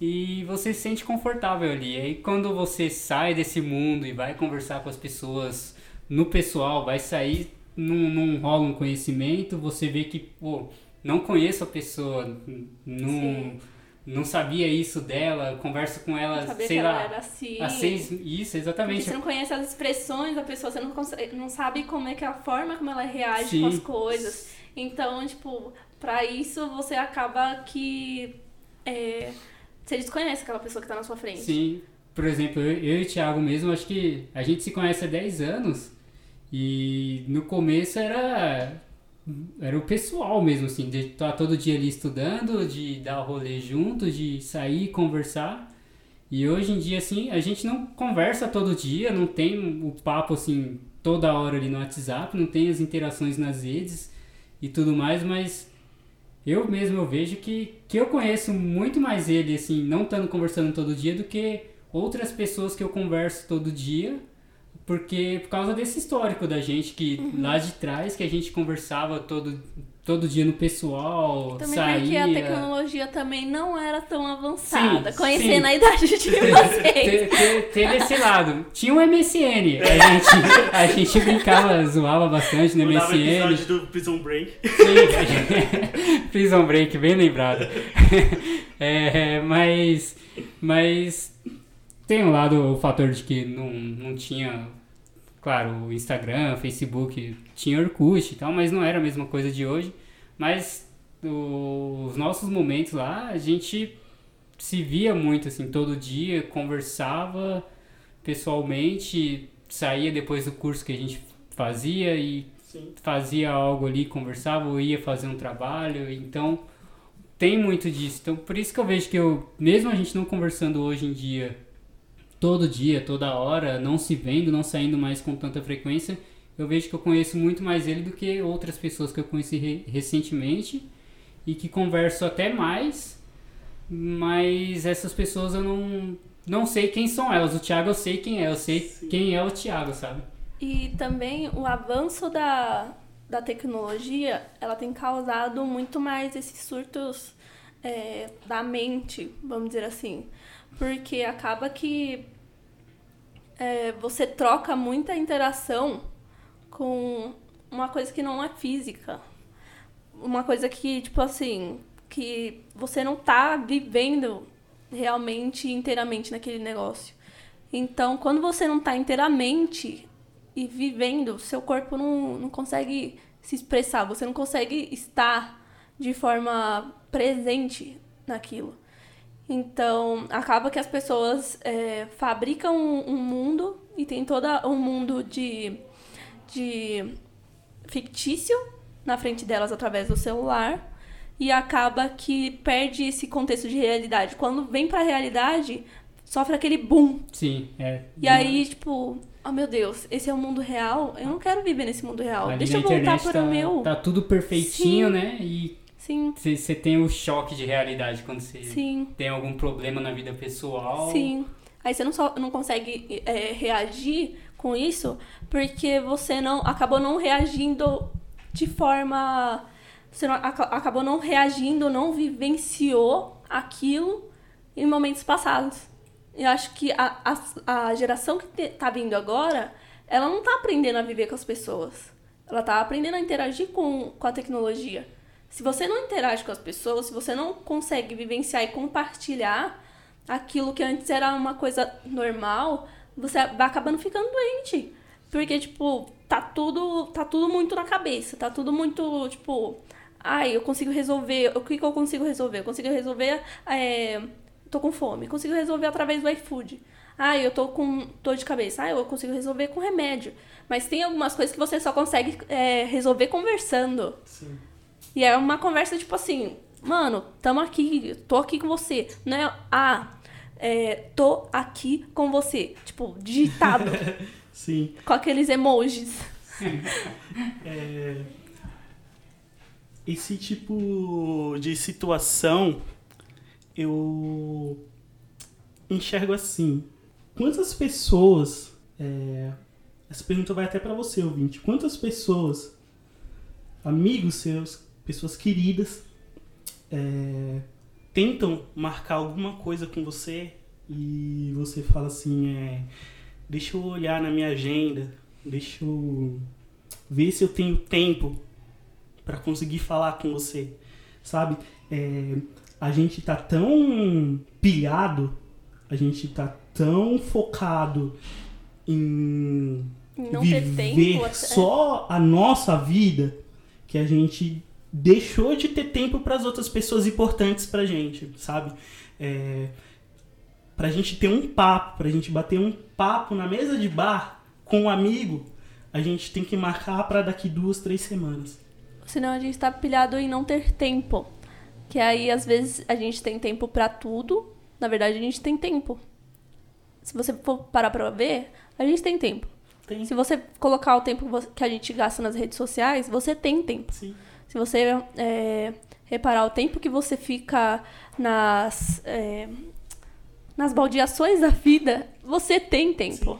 e você se sente confortável ali. E aí quando você sai desse mundo e vai conversar com as pessoas no pessoal, vai sair, não, não rola um conhecimento, você vê que, pô, não conheço a pessoa, não. Sim não sabia isso dela, converso com ela, sei lá, ela assim. há seis, isso, exatamente. Porque você não conhece as expressões da pessoa, você não, consegue, não sabe como é que é a forma como ela reage Sim. com as coisas. Então, tipo, para isso você acaba que é, você desconhece aquela pessoa que tá na sua frente. Sim. Por exemplo, eu, eu e o Thiago mesmo, acho que a gente se conhece há 10 anos e no começo era era o pessoal mesmo, assim, de estar tá todo dia ali estudando, de dar o rolê junto, de sair, conversar. E hoje em dia, assim, a gente não conversa todo dia, não tem o papo, assim, toda hora ali no WhatsApp, não tem as interações nas redes e tudo mais, mas eu mesmo eu vejo que, que eu conheço muito mais ele, assim, não estando conversando todo dia do que outras pessoas que eu converso todo dia porque por causa desse histórico da gente, que uhum. lá de trás, que a gente conversava todo, todo dia no pessoal, também saía... porque a tecnologia também não era tão avançada, sim, conhecendo sim. a idade de vocês. Te, teve esse lado. Tinha o um MSN, a gente, a gente brincava, zoava bastante no Mandava MSN. episódio do Prison Break. Sim, Prison Break, bem lembrado. É, mas, mas tem um lado, o fator de que não, não tinha, claro, o Instagram, Facebook, tinha Orkut e tal, mas não era a mesma coisa de hoje. Mas os nossos momentos lá, a gente se via muito, assim, todo dia, conversava pessoalmente, saía depois do curso que a gente fazia e Sim. fazia algo ali, conversava, ou ia fazer um trabalho, então tem muito disso. Então, por isso que eu vejo que eu, mesmo a gente não conversando hoje em dia todo dia, toda hora, não se vendo, não saindo mais com tanta frequência, eu vejo que eu conheço muito mais ele do que outras pessoas que eu conheci re recentemente e que converso até mais, mas essas pessoas eu não, não sei quem são elas. O Thiago eu sei quem é, eu sei Sim. quem é o Thiago, sabe? E também o avanço da, da tecnologia, ela tem causado muito mais esses surtos é, da mente, vamos dizer assim porque acaba que é, você troca muita interação com uma coisa que não é física. Uma coisa que, tipo assim, que você não tá vivendo realmente inteiramente naquele negócio. Então, quando você não tá inteiramente e vivendo, seu corpo não, não consegue se expressar, você não consegue estar de forma presente naquilo. Então, acaba que as pessoas é, fabricam um, um, mundo e tem todo um mundo de, de fictício na frente delas através do celular. e acaba que perde esse contexto de realidade. Quando vem pra realidade, sofre aquele boom. Sim, é. E aí, tipo, oh meu Deus, esse é o mundo real? Eu não quero viver nesse mundo real. Ali Deixa eu voltar para tá, o meu. Tá tudo perfeitinho, Sim. né? E Sim, você tem o choque de realidade quando você sim, tem algum problema na vida pessoal. sim. Aí você não, só, não consegue é, reagir com isso porque você não acabou não reagindo de forma. Você não, aca- acabou não reagindo, não vivenciou aquilo em momentos passados. Eu acho que a, a, a geração que te- tá vindo agora, ela não tá aprendendo a viver com as pessoas. Ela tá aprendendo a interagir com, com a tecnologia. Se você não interage com as pessoas, se você não consegue vivenciar e compartilhar aquilo que antes era uma coisa normal, você vai acabando ficando doente. Porque, tipo, tá tudo, tá tudo muito na cabeça, tá tudo muito, tipo, ai, eu consigo resolver, o que, que eu consigo resolver? Eu consigo resolver, é, tô com fome, consigo resolver através do iFood. Ah, eu tô com dor de cabeça. Ah, eu consigo resolver com remédio. Mas tem algumas coisas que você só consegue é, resolver conversando. Sim. E é uma conversa tipo assim, mano, tamo aqui, tô aqui com você. Não é, ah, é, tô aqui com você. Tipo, digitado, Sim. com aqueles emojis. É, esse tipo de situação eu enxergo assim. Quantas pessoas. é, essa pergunta vai até pra você, ouvinte. Quantas pessoas, amigos seus, pessoas queridas, é, tentam marcar alguma coisa com você e você fala assim: é, deixa eu olhar na minha agenda, deixa eu ver se eu tenho tempo para conseguir falar com você, sabe? É, a gente tá tão pilhado, a gente tá tão focado em Não viver até- só a nossa vida que a gente deixou de ter tempo para as outras pessoas importantes pra gente, sabe? É, pra gente ter um papo, pra gente bater um papo na mesa de bar com um amigo, a gente tem que marcar pra daqui duas, três semanas. Senão a gente tá pilhado em não ter tempo. Que aí, às vezes, a gente tem tempo pra tudo. Na verdade, a gente tem tempo. Se você for parar pra ver, a gente tem tempo. Tem. Se você colocar o tempo que a gente gasta nas redes sociais, você tem tempo. Sim. Se você é, reparar o tempo que você fica nas, é, nas baldeações da vida, você tem tempo.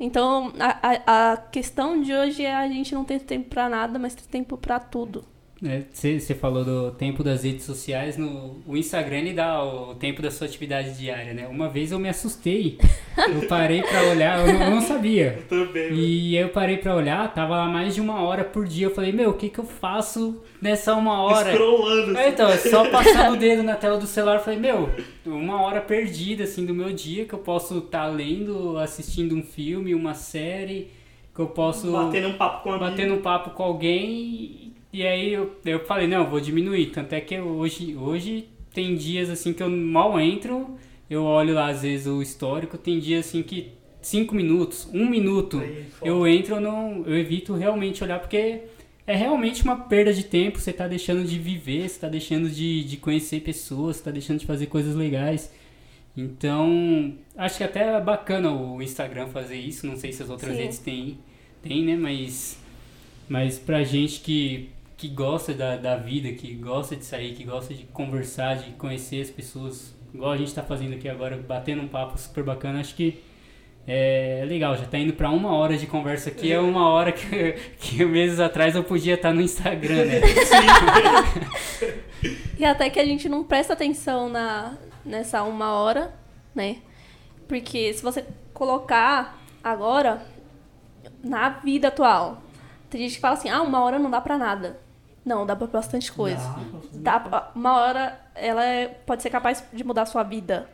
Então, a, a, a questão de hoje é a gente não ter tempo pra nada, mas ter tempo pra tudo. Você falou do tempo das redes sociais, no, o Instagram ele dá o tempo da sua atividade diária, né? Uma vez eu me assustei, eu parei pra olhar, eu não, eu não sabia. Também. E aí eu parei pra olhar, tava lá mais de uma hora por dia. Eu falei, meu, o que que eu faço nessa uma hora? Scrollando. É, então, é só passando o dedo na tela do celular, eu falei, meu, uma hora perdida, assim, do meu dia, que eu posso estar lendo, assistindo um filme, uma série, que eu posso Batendo um papo com bater um papo com alguém, e, aí eu, eu falei, não, eu vou diminuir, tanto é que hoje, hoje tem dias, assim, que eu mal entro, eu olho lá, às vezes, o histórico, tem dias, assim, que cinco minutos, um minuto, Aí, eu entro, eu não, eu evito realmente olhar, porque é realmente uma perda de tempo, você tá deixando de viver, você tá deixando de, de conhecer pessoas, você tá deixando de fazer coisas legais. Então, acho que até é bacana o Instagram fazer isso, não sei se as outras Sim. redes têm, têm, né, mas, mas pra gente que, que gosta da, da vida, que gosta de sair, que gosta de conversar, de conhecer as pessoas, igual a gente tá fazendo aqui agora, batendo um papo super bacana, acho que é legal, já tá indo pra uma hora de conversa aqui, é uma hora que, que meses atrás eu podia estar no Instagram, né? E até que a gente não presta atenção na, nessa uma hora, né? Porque se você colocar agora na vida atual, tem gente que fala assim, ah, uma hora não dá pra nada. Não, dá pra bastante coisa. Dá Dá uma hora ela é- pode ser capaz de mudar a sua vida.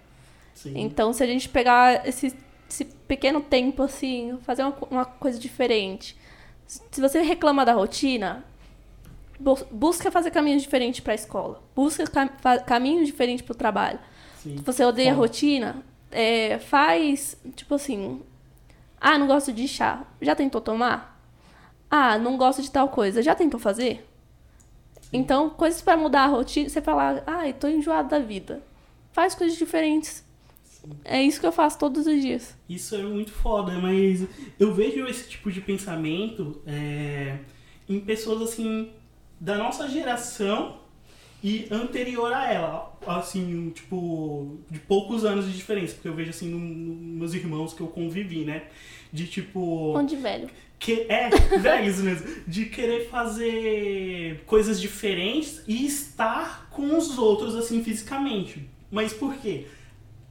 Sim. Então, se a gente pegar esse, esse pequeno tempo, assim, fazer uma, uma coisa diferente. Se você reclama da rotina, bu- busca fazer caminhos diferentes para a escola. Busca cam- caminhos diferentes para o trabalho. Sim. Se você odeia a rotina, é, faz, tipo assim... Ah, não gosto de chá. Já tentou tomar? Ah, não gosto de tal coisa. Já tentou fazer? Então, coisas pra mudar a rotina, você fala, ai, tô enjoado da vida. Faz coisas diferentes. É isso que eu faço todos os dias. Isso é muito foda, mas eu vejo esse tipo de pensamento é, em pessoas assim da nossa geração e anterior a ela, assim, tipo, de poucos anos de diferença, porque eu vejo assim nos no meus irmãos que eu convivi, né? De tipo. Onde velho? Que, é, velhos mesmo. De querer fazer coisas diferentes e estar com os outros, assim, fisicamente. Mas por quê?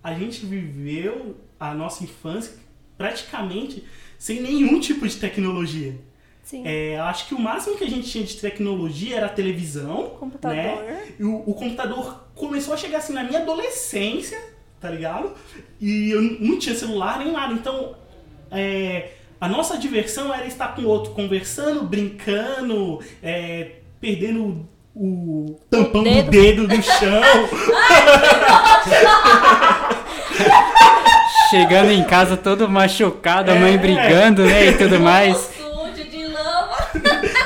A gente viveu a nossa infância praticamente sem nenhum tipo de tecnologia. Sim. É, acho que o máximo que a gente tinha de tecnologia era a televisão. Computador. Né? E o, o computador começou a chegar assim na minha adolescência, tá ligado? E eu não tinha celular nem nada. Então, é, a nossa diversão era estar com o outro conversando, brincando, é, perdendo o tampão dedo. do dedo no chão. Chegando em casa todo machucado, a É. mãe brigando, né? E tudo mais. sujo de lama.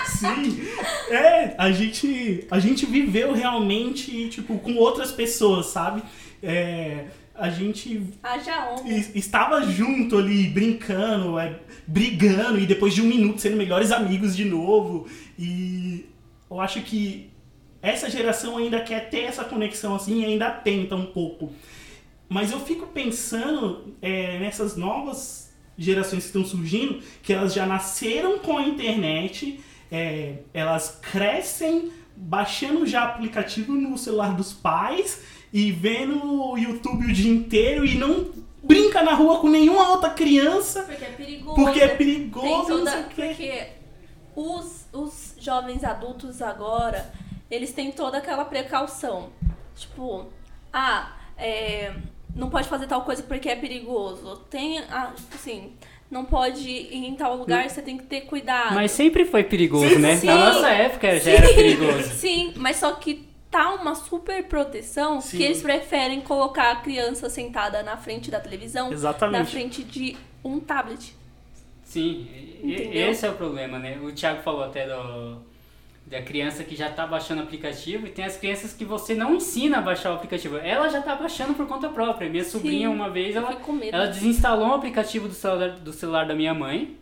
Sim. É, a gente, a gente viveu realmente, tipo, com outras pessoas, sabe? É, a gente estava junto ali, brincando, é, brigando, e depois de um minuto sendo melhores amigos de novo. E eu acho que essa geração ainda quer ter essa conexão assim, e ainda tenta um pouco. Mas eu fico pensando é, nessas novas gerações que estão surgindo, que elas já nasceram com a internet, é, elas crescem baixando já aplicativo no celular dos pais e vendo o YouTube o dia inteiro e não brinca na rua com nenhuma outra criança Porque é perigoso. porque é perigoso, não toda, sei o quê. porque os, os jovens adultos agora, eles têm toda aquela precaução. Tipo, ah, é, não pode fazer tal coisa porque é perigoso. Tem, ah, tipo assim, não pode ir em tal lugar, você tem que ter cuidado. Mas sempre foi perigoso, né? Sim. Na nossa época já era Sim, perigoso. Sim, mas só que tá uma super proteção Sim. que eles preferem colocar a criança sentada na frente da televisão, Exatamente. na frente de um tablet. Sim, e- Entendeu? esse é o problema, né? O Thiago falou até do, da criança que já tá baixando o aplicativo e tem as crianças que você não ensina a baixar o aplicativo. Ela já tá baixando por conta própria. Minha sobrinha, uma vez, ela, ela desinstalou um aplicativo do celular, do celular da minha mãe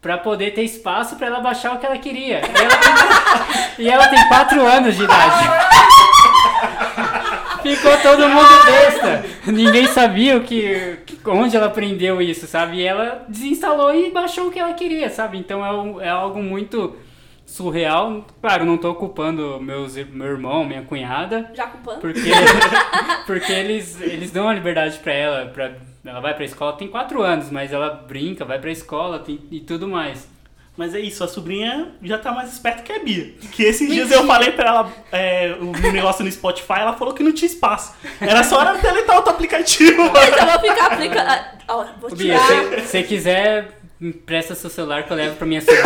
pra poder ter espaço pra ela baixar o que ela queria. E ela tem, e ela tem 4 anos de idade. Ficou todo mundo besta. Ninguém sabia o que, onde ela aprendeu isso, sabe? E ela desinstalou e baixou o que ela queria, sabe? Então é, um- é algo muito surreal. Claro, não tô culpando meus, meu irmão, minha cunhada, Já culpando? porque, porque eles, eles dão a liberdade pra ela, pra, ela vai pra escola, tem 4 anos, mas ela brinca, vai pra escola tem, e tudo mais. Mas é isso, a sobrinha já tá mais esperta que a Bia. Que esses dias eu falei pra ela é, o meu negócio no Spotify, ela falou que não tinha espaço. Era só ela deletar outro aplicativo. Mas eu vou ficar aplicando. Ó, vou Bia, tirar. se você quiser, empresta seu celular que eu levo pra minha sobrinha.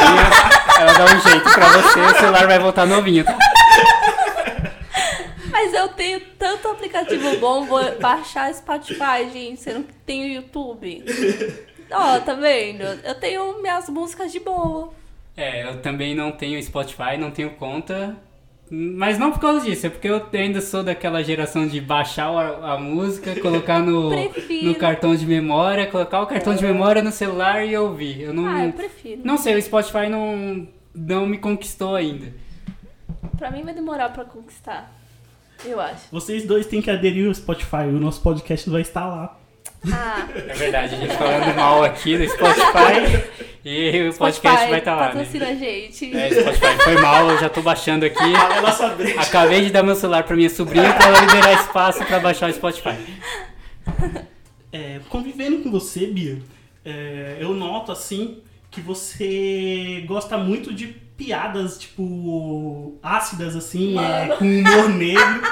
ela dá um jeito pra você, o celular vai voltar novinho? Mas eu tenho tanto aplicativo bom, vou baixar Spotify, gente. Você não tem o YouTube. Ó, tá vendo? Eu tenho minhas músicas de boa. É, eu também não tenho Spotify, não tenho conta. Mas não por causa disso, é porque eu ainda sou daquela geração de baixar a, a música, colocar no, Prefiro. no cartão de memória, colocar o cartão de memória no celular e ouvir. Eu não, Ah, eu prefiro. não sei, o Spotify não, não me conquistou ainda. Pra mim vai demorar pra conquistar. Eu acho. Vocês dois têm que aderir ao Spotify, o nosso podcast vai estar lá. Ah, É verdade, a gente falando mal aqui do Spotify e o podcast Spotify, vai estar lá, né? patrocina a gente. É, Spotify foi mal, eu já tô baixando aqui. Fala a nossa brecha. Acabei de dar meu celular pra minha sobrinha pra ela liberar espaço pra baixar o Spotify. É, convivendo com você, Bia, é, eu noto assim que você gosta muito de piadas, tipo, ácidas, assim, é, com humor negro.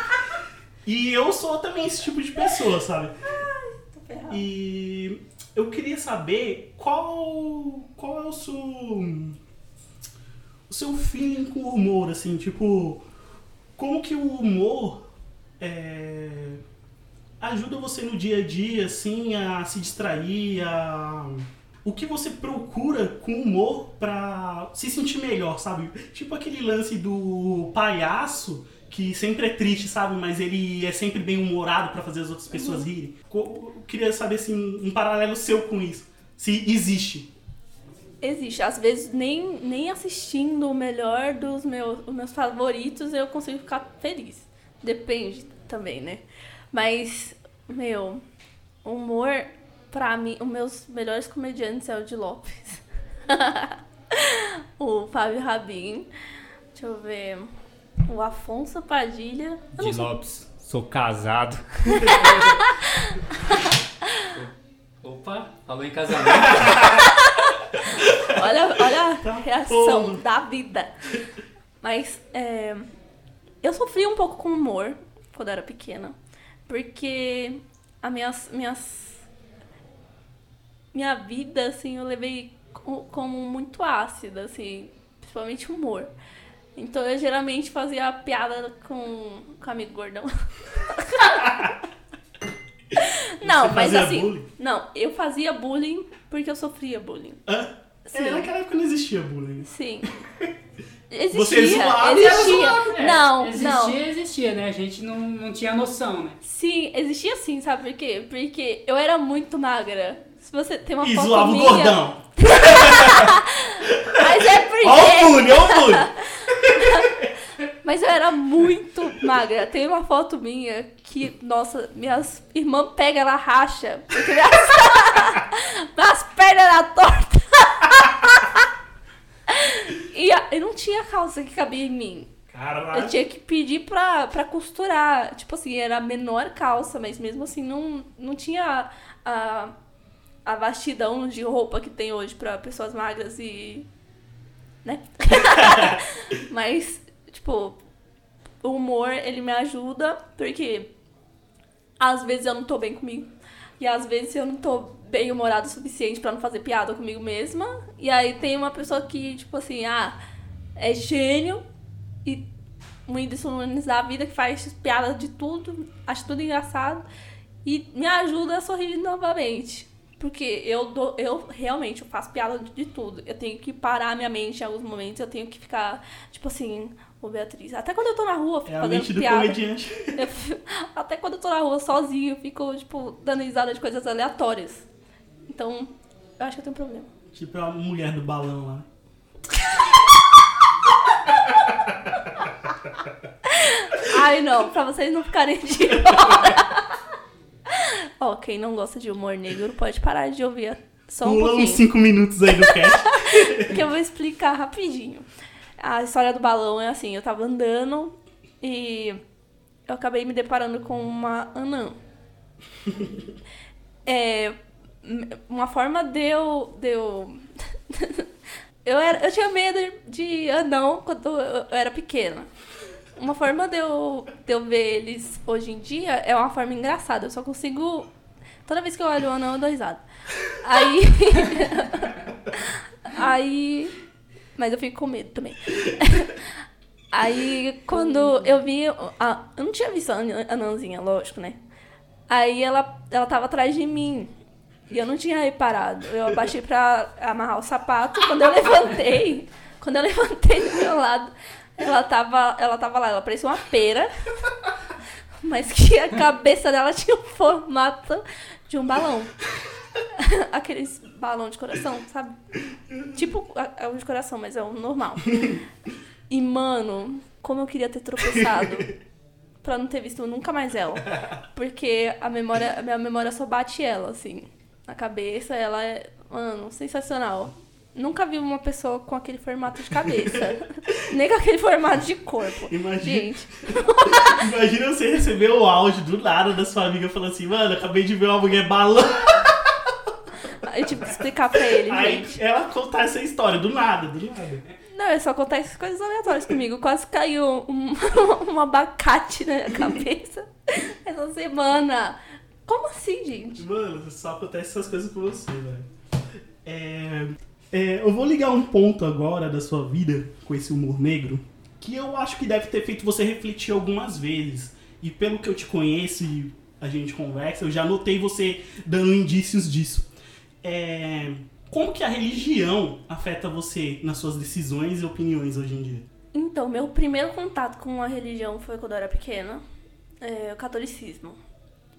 E eu sou também esse tipo de pessoa, sabe? Tô ferrada. E eu queria saber qual, qual é o seu, o seu feeling com o humor, assim, tipo, como que o humor é, ajuda você no dia a dia, assim, a se distrair, a, o que você procura com humor pra se sentir melhor, sabe? Tipo aquele lance do palhaço que sempre é triste, sabe? Mas ele é sempre bem humorado pra fazer as outras pessoas rirem. Eu queria saber assim um paralelo seu com isso, se existe. Existe. Às vezes, nem, nem assistindo o melhor dos meus, os meus favoritos eu consigo ficar feliz. Depende também, né? Mas, meu, humor, pra mim, os meus melhores comediantes é o de Lopes. o Fábio Rabin. Deixa eu ver. O Afonso Padilha. Eu De Lopes, sou casado. Opa, falou em casamento. Olha, olha a Tá reação da vida. Mas é, eu sofri um pouco com humor quando eu era pequena. Porque a minhas, minhas, minha vida, assim, eu levei co- como muito ácida, assim, principalmente humor. Então eu geralmente fazia piada com, com o amigo gordão. não, Você mas assim. bullying? Não, eu fazia bullying porque eu sofria bullying. Hã? Sim. É, naquela época não existia bullying. Sim. Existia, Você zoava, existia. É, não, existia, não. existia, né? A gente não, não tinha noção, né? Sim, existia sim, sabe por quê? Porque eu era muito magra. Se você tem uma foto zoava o gordão. Mas é porque... Ó o bullying, ó o bullying. Mas eu era muito magra. Tem uma foto minha que, nossa, minhas irmãs pegam, ela racha. Porque minhas, minhas pernas eram tortas. e eu não tinha calça que cabia em mim. Eu Caralho. tinha que pedir pra, pra costurar. Tipo assim, era a menor calça, mas mesmo assim não, não tinha a, a vastidão de roupa que tem hoje pra pessoas magras e. né? mas, tipo, o humor, ele me ajuda porque às vezes eu não tô bem comigo. E às vezes eu não tô bem humorado o suficiente pra não fazer piada comigo mesma. E aí tem uma pessoa que, tipo assim, ah, é gênio e um Whindersson Nunes da vida que faz piada de tudo, acha tudo engraçado e me ajuda a sorrir novamente. Porque eu, dou, eu realmente eu faço piada de, tudo. Eu tenho que parar minha mente em alguns momentos, eu tenho que ficar, tipo assim, ô Beatriz. Até quando eu tô na rua, eu fico É a fazendo mente do piada. Eu até quando eu tô na rua sozinho, eu fico, tipo, dando risada de coisas aleatórias. Então, eu acho que eu tenho um problema. Tipo a mulher do balão lá. Ai, não, pra vocês não ficarem de. Ó, quem não gosta de humor negro pode parar de ouvir só um Pula uns 5 minutos aí do cast. que eu vou explicar rapidinho. A história do balão é assim, eu tava andando e eu acabei me deparando com uma anã. É, uma forma de eu... De eu, eu, era, eu tinha medo de anão quando eu era pequena. Uma forma de eu, de eu ver eles hoje em dia é uma forma engraçada. Eu só consigo... Toda vez que eu olho o anão, eu dou risada. Aí... Aí. Mas eu fico com medo também. Aí, quando eu vi. A, eu não tinha visto a an- anãzinha, lógico, né? Aí ela, ela tava atrás de mim. E eu não tinha reparado. Eu abaixei pra amarrar o sapato. Quando eu levantei, quando eu levantei do meu lado, ela tava, ela tava lá. Ela parecia uma pera. Mas que a cabeça dela tinha o formato de um balão. Aqueles balão de coração, sabe? Tipo a- o de coração, mas é o normal. E, mano, como eu queria ter tropeçado pra não ter visto nunca mais ela. Porque a memória, a minha memória só bate ela, assim. Na cabeça, ela é, mano, sensacional. Nunca vi uma pessoa com aquele formato de cabeça. Nem com aquele formato de corpo. Imagina. Gente, Imagina você receber o áudio do nada da sua amiga falando assim, mano, acabei de ver uma mulher eu tive que explicar pra ele, Aí gente. ela contar essa história, do nada, do nada. Não, é só acontece coisas aleatórias comigo. Quase caiu um, um abacate na minha cabeça essa semana. Como assim, gente? Mano, só acontece essas coisas com você, velho. É, é, eu vou ligar um ponto agora da sua vida com esse humor negro que eu acho que deve ter feito você refletir algumas vezes. E pelo que eu te conheço e a gente conversa, eu já notei você dando indícios disso. É, como que a religião afeta você nas suas decisões e opiniões hoje em dia? Então, meu primeiro contato com a religião foi quando eu era pequena, é, o catolicismo.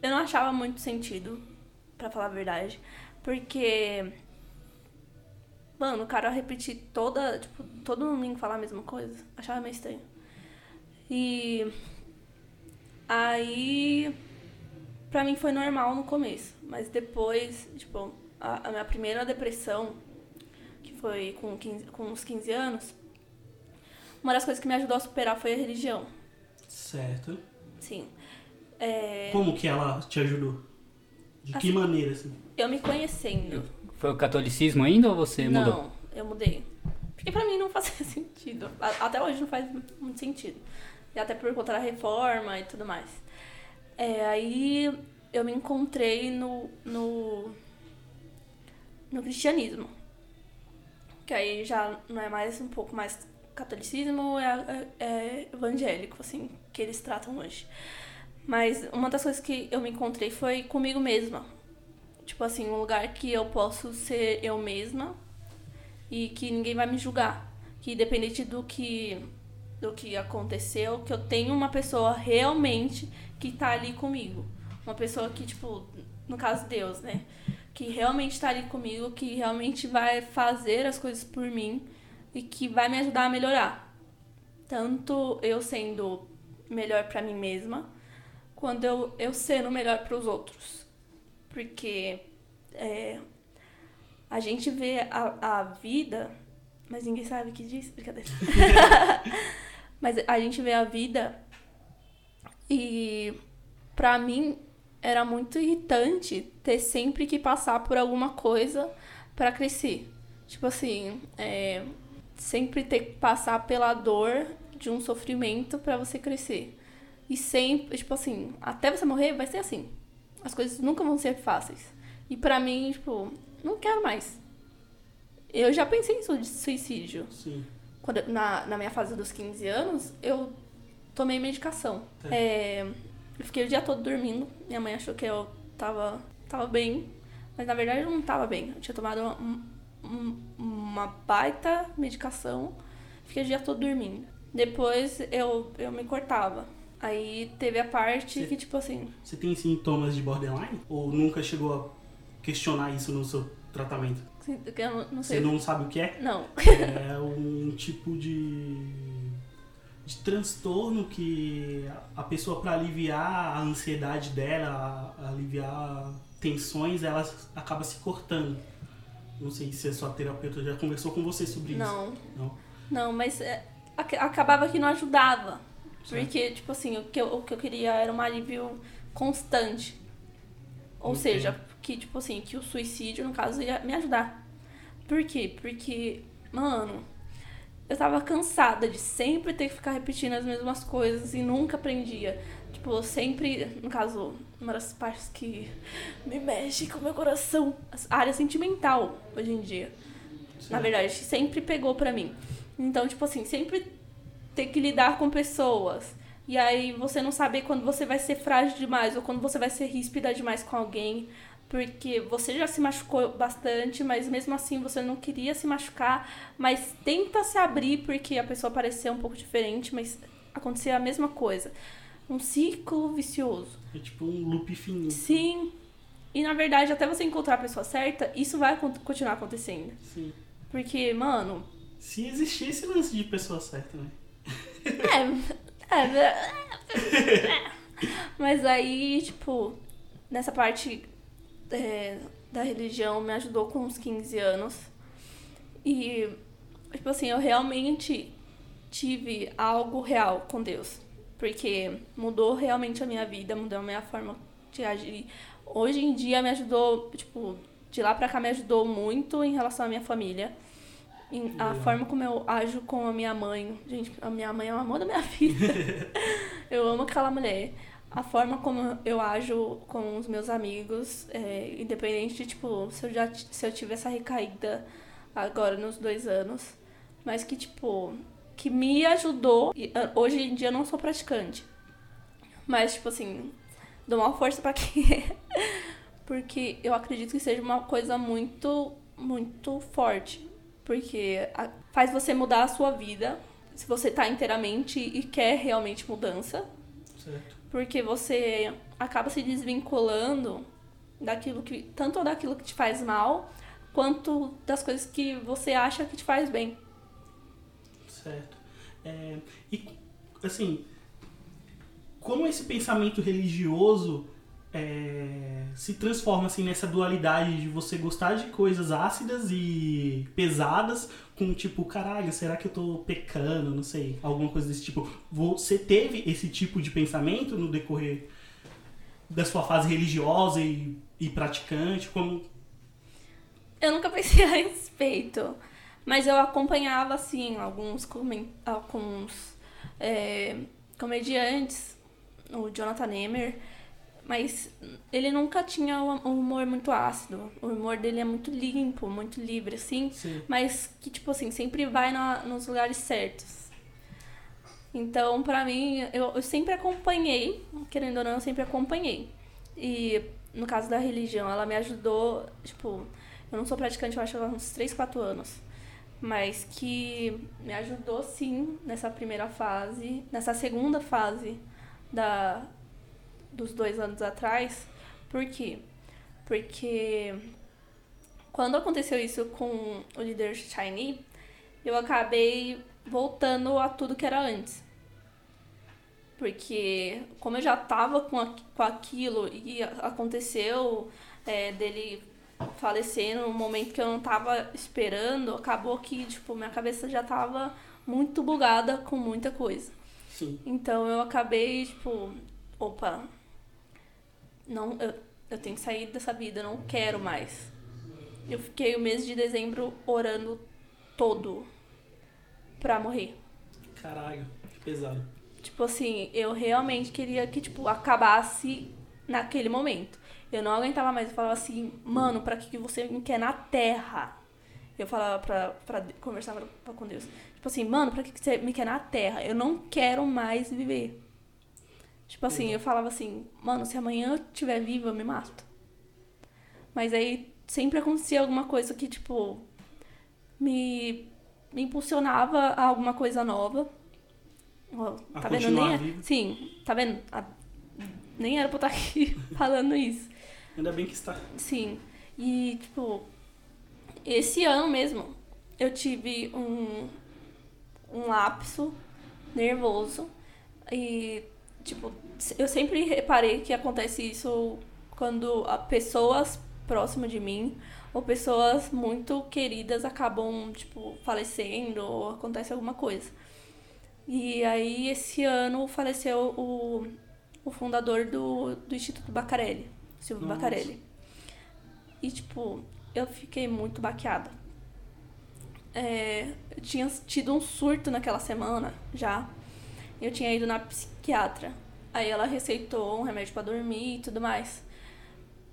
Eu não achava muito sentido, pra falar a verdade, porque mano, o cara repetir toda, tipo, todo domingo falar a mesma coisa, achava meio estranho. E aí pra mim foi normal no começo, mas depois, tipo, a, a minha primeira depressão, que foi com, 15, com uns 15 anos, uma das coisas que me ajudou a superar foi a religião. Certo. Sim. É, Como que ela te ajudou? De que Assim, maneira, assim? eu me conhecendo. Foi o catolicismo ainda ou você mudou? Não, eu mudei. Porque pra mim não fazia sentido. Até hoje não faz muito sentido. E até por conta da reforma e tudo mais. É, aí eu me encontrei no, no, no cristianismo. Que aí já não é mais um pouco mais catolicismo, é, é- é evangélico, assim, que eles tratam hoje. Mas uma das coisas que eu me encontrei foi comigo mesma. Tipo assim, um lugar que eu posso ser eu mesma e que ninguém vai me julgar. Que independente do que do que aconteceu, que eu tenho uma pessoa realmente que tá ali comigo. Uma pessoa que, tipo, no caso Deus, né? Que realmente tá ali comigo, que realmente vai fazer as coisas por mim e que vai me ajudar a melhorar. Tanto eu sendo melhor pra mim mesma, quando eu, eu sendo melhor pros outros. Porque é, a gente vê a, a vida, mas ninguém sabe o que diz, brincadeira. mas a gente vê a vida e pra mim era muito irritante ter sempre que passar por alguma coisa pra crescer. Tipo assim, é, sempre ter que passar pela dor de um sofrimento pra você crescer. E sempre, tipo assim, até você morrer vai ser assim. As coisas nunca vão ser fáceis. E pra mim, tipo, não quero mais. Eu já pensei em sui- suicídio. Sim. Quando, na, na minha fase dos 15 anos, eu tomei medicação. Tá. É, eu fiquei o dia todo dormindo. Minha mãe achou que eu tava, tava bem. Mas na verdade eu não tava bem. Eu tinha tomado uma, um- uma baita medicação. Fiquei o dia todo dormindo. Depois eu, eu me cortava. Aí teve a parte Sim. que, tipo assim, Você tem sintomas de borderline? Ou nunca chegou a questionar isso no seu tratamento? que eu não, não Você sei. não sabe o que é? Não. É um tipo de, de transtorno que a pessoa, para aliviar a ansiedade dela, a- aliviar tensões, ela acaba se cortando. Não sei se a sua terapeuta já conversou com você sobre isso. Não. Não. Não, mas é, ac- acabava que não ajudava. Porque, tipo assim, o que, eu, o que eu queria era um alívio constante. Ou Entendo. seja, que, tipo assim, que o suicídio, no caso, ia me ajudar. Por quê? Porque, mano, eu tava cansada de sempre ter que ficar repetindo as mesmas coisas e nunca aprendia. Tipo, sempre, no caso, uma das partes que me mexe com o meu coração, a área sentimental, hoje em dia. Na verdade, sempre pegou pra mim. Então, tipo assim, sempre ter que lidar com pessoas. E aí você não saber quando você vai ser frágil demais ou quando você vai ser ríspida demais com alguém. Porque você já se machucou bastante, mas mesmo assim você não queria se machucar. Mas tenta se abrir porque a pessoa parecia um pouco diferente, mas acontecia a mesma coisa. Um ciclo vicioso. É tipo um loop fininho. Sim. E na verdade, até você encontrar a pessoa certa, isso vai continuar acontecendo. Sim. Porque, mano, Se existir esse lance de pessoa certa, né? É, é, é. Mas aí, tipo, nessa parte é, da religião me ajudou com uns 15 anos. E, tipo assim, eu realmente tive algo real com Deus. Porque mudou realmente a minha vida, mudou a minha forma de agir. Hoje em dia me ajudou, tipo, de lá pra cá me ajudou muito em relação à minha família. A forma como eu ajo com a minha mãe. Gente, a minha mãe é o amor da minha vida. eu amo aquela mulher. A forma como eu ajo com os meus amigos, é, independente de, tipo, se eu já se eu tive essa recaída agora nos dois anos. Mas que, tipo, que me ajudou. E, ah, hoje em dia eu não sou praticante. Mas, tipo assim, dou uma força pra quem é. Porque eu acredito que seja uma coisa muito, muito forte, porque faz você mudar a sua vida, se você tá inteiramente e quer realmente mudança, Certo. porque você acaba se desvinculando daquilo que tanto daquilo que te faz mal, quanto das coisas que você acha que te faz bem. Certo. É, e, assim, como esse pensamento religioso é, se transforma assim, nessa dualidade de você gostar de coisas ácidas e pesadas, com tipo, caralho, será que eu tô pecando? Não sei, alguma coisa desse tipo. Você teve esse tipo de pensamento no decorrer da sua fase religiosa e, e praticante? Como. Eu nunca pensei a respeito, mas eu acompanhava assim alguns alguns é, comediantes, o Jonathan Nemer, mas ele nunca tinha um um humor muito ácido. O humor dele é muito limpo, muito livre assim, Sim. mas que tipo assim sempre vai na- nos lugares certos. Então, pra mim, eu, eu sempre acompanhei, querendo ou não, eu sempre acompanhei. E no caso da religião, ela me ajudou, tipo, eu não sou praticante, eu acho há uns 3, 4 anos. Mas que me ajudou sim nessa primeira fase, nessa segunda fase da, dos dois anos atrás. Por quê? Porque quando aconteceu isso com o líder Shiny, eu acabei voltando a tudo que era antes. Porque como eu já tava com, a- com aquilo e aconteceu é, dele falecer num momento que eu não tava esperando, acabou que, tipo, minha cabeça já tava muito bugada com muita coisa. Sim. Então eu acabei, tipo, opa, não, eu, eu tenho que sair dessa vida, eu não quero mais. Eu fiquei o mês de dezembro orando todo pra morrer. Caralho, que pesado. Tipo assim, eu realmente queria que, tipo, acabasse naquele momento. Eu não aguentava mais. Eu falava assim, mano, pra que você me quer na terra? Eu falava pra, pra conversar com Deus. Tipo assim, mano, pra que você me quer na terra? Eu não quero mais viver. Tipo assim, eu falava assim, mano, se amanhã eu estiver viva, eu me mato. Mas aí sempre acontecia alguma coisa que, tipo, me, me impulsionava a alguma coisa nova. A tá vendo? Nem é- vivo. Sim, tá vendo? A- nem era pra eu estar aqui falando isso. Ainda bem que está. Sim. E, tipo, esse ano mesmo, eu tive um, um lapso nervoso. E, tipo, eu sempre reparei que acontece isso quando a pessoas próximas de mim ou pessoas muito queridas acabam, tipo, falecendo ou acontece alguma coisa. E aí, esse ano, faleceu o, o fundador do, do Instituto Bacarelli, Silvio Nossa. Bacarelli. E, tipo, eu fiquei muito baqueada. É, eu tinha tido um surto naquela semana já. Eu tinha ido na psiquiatra. Aí ela receitou um remédio pra dormir e tudo mais.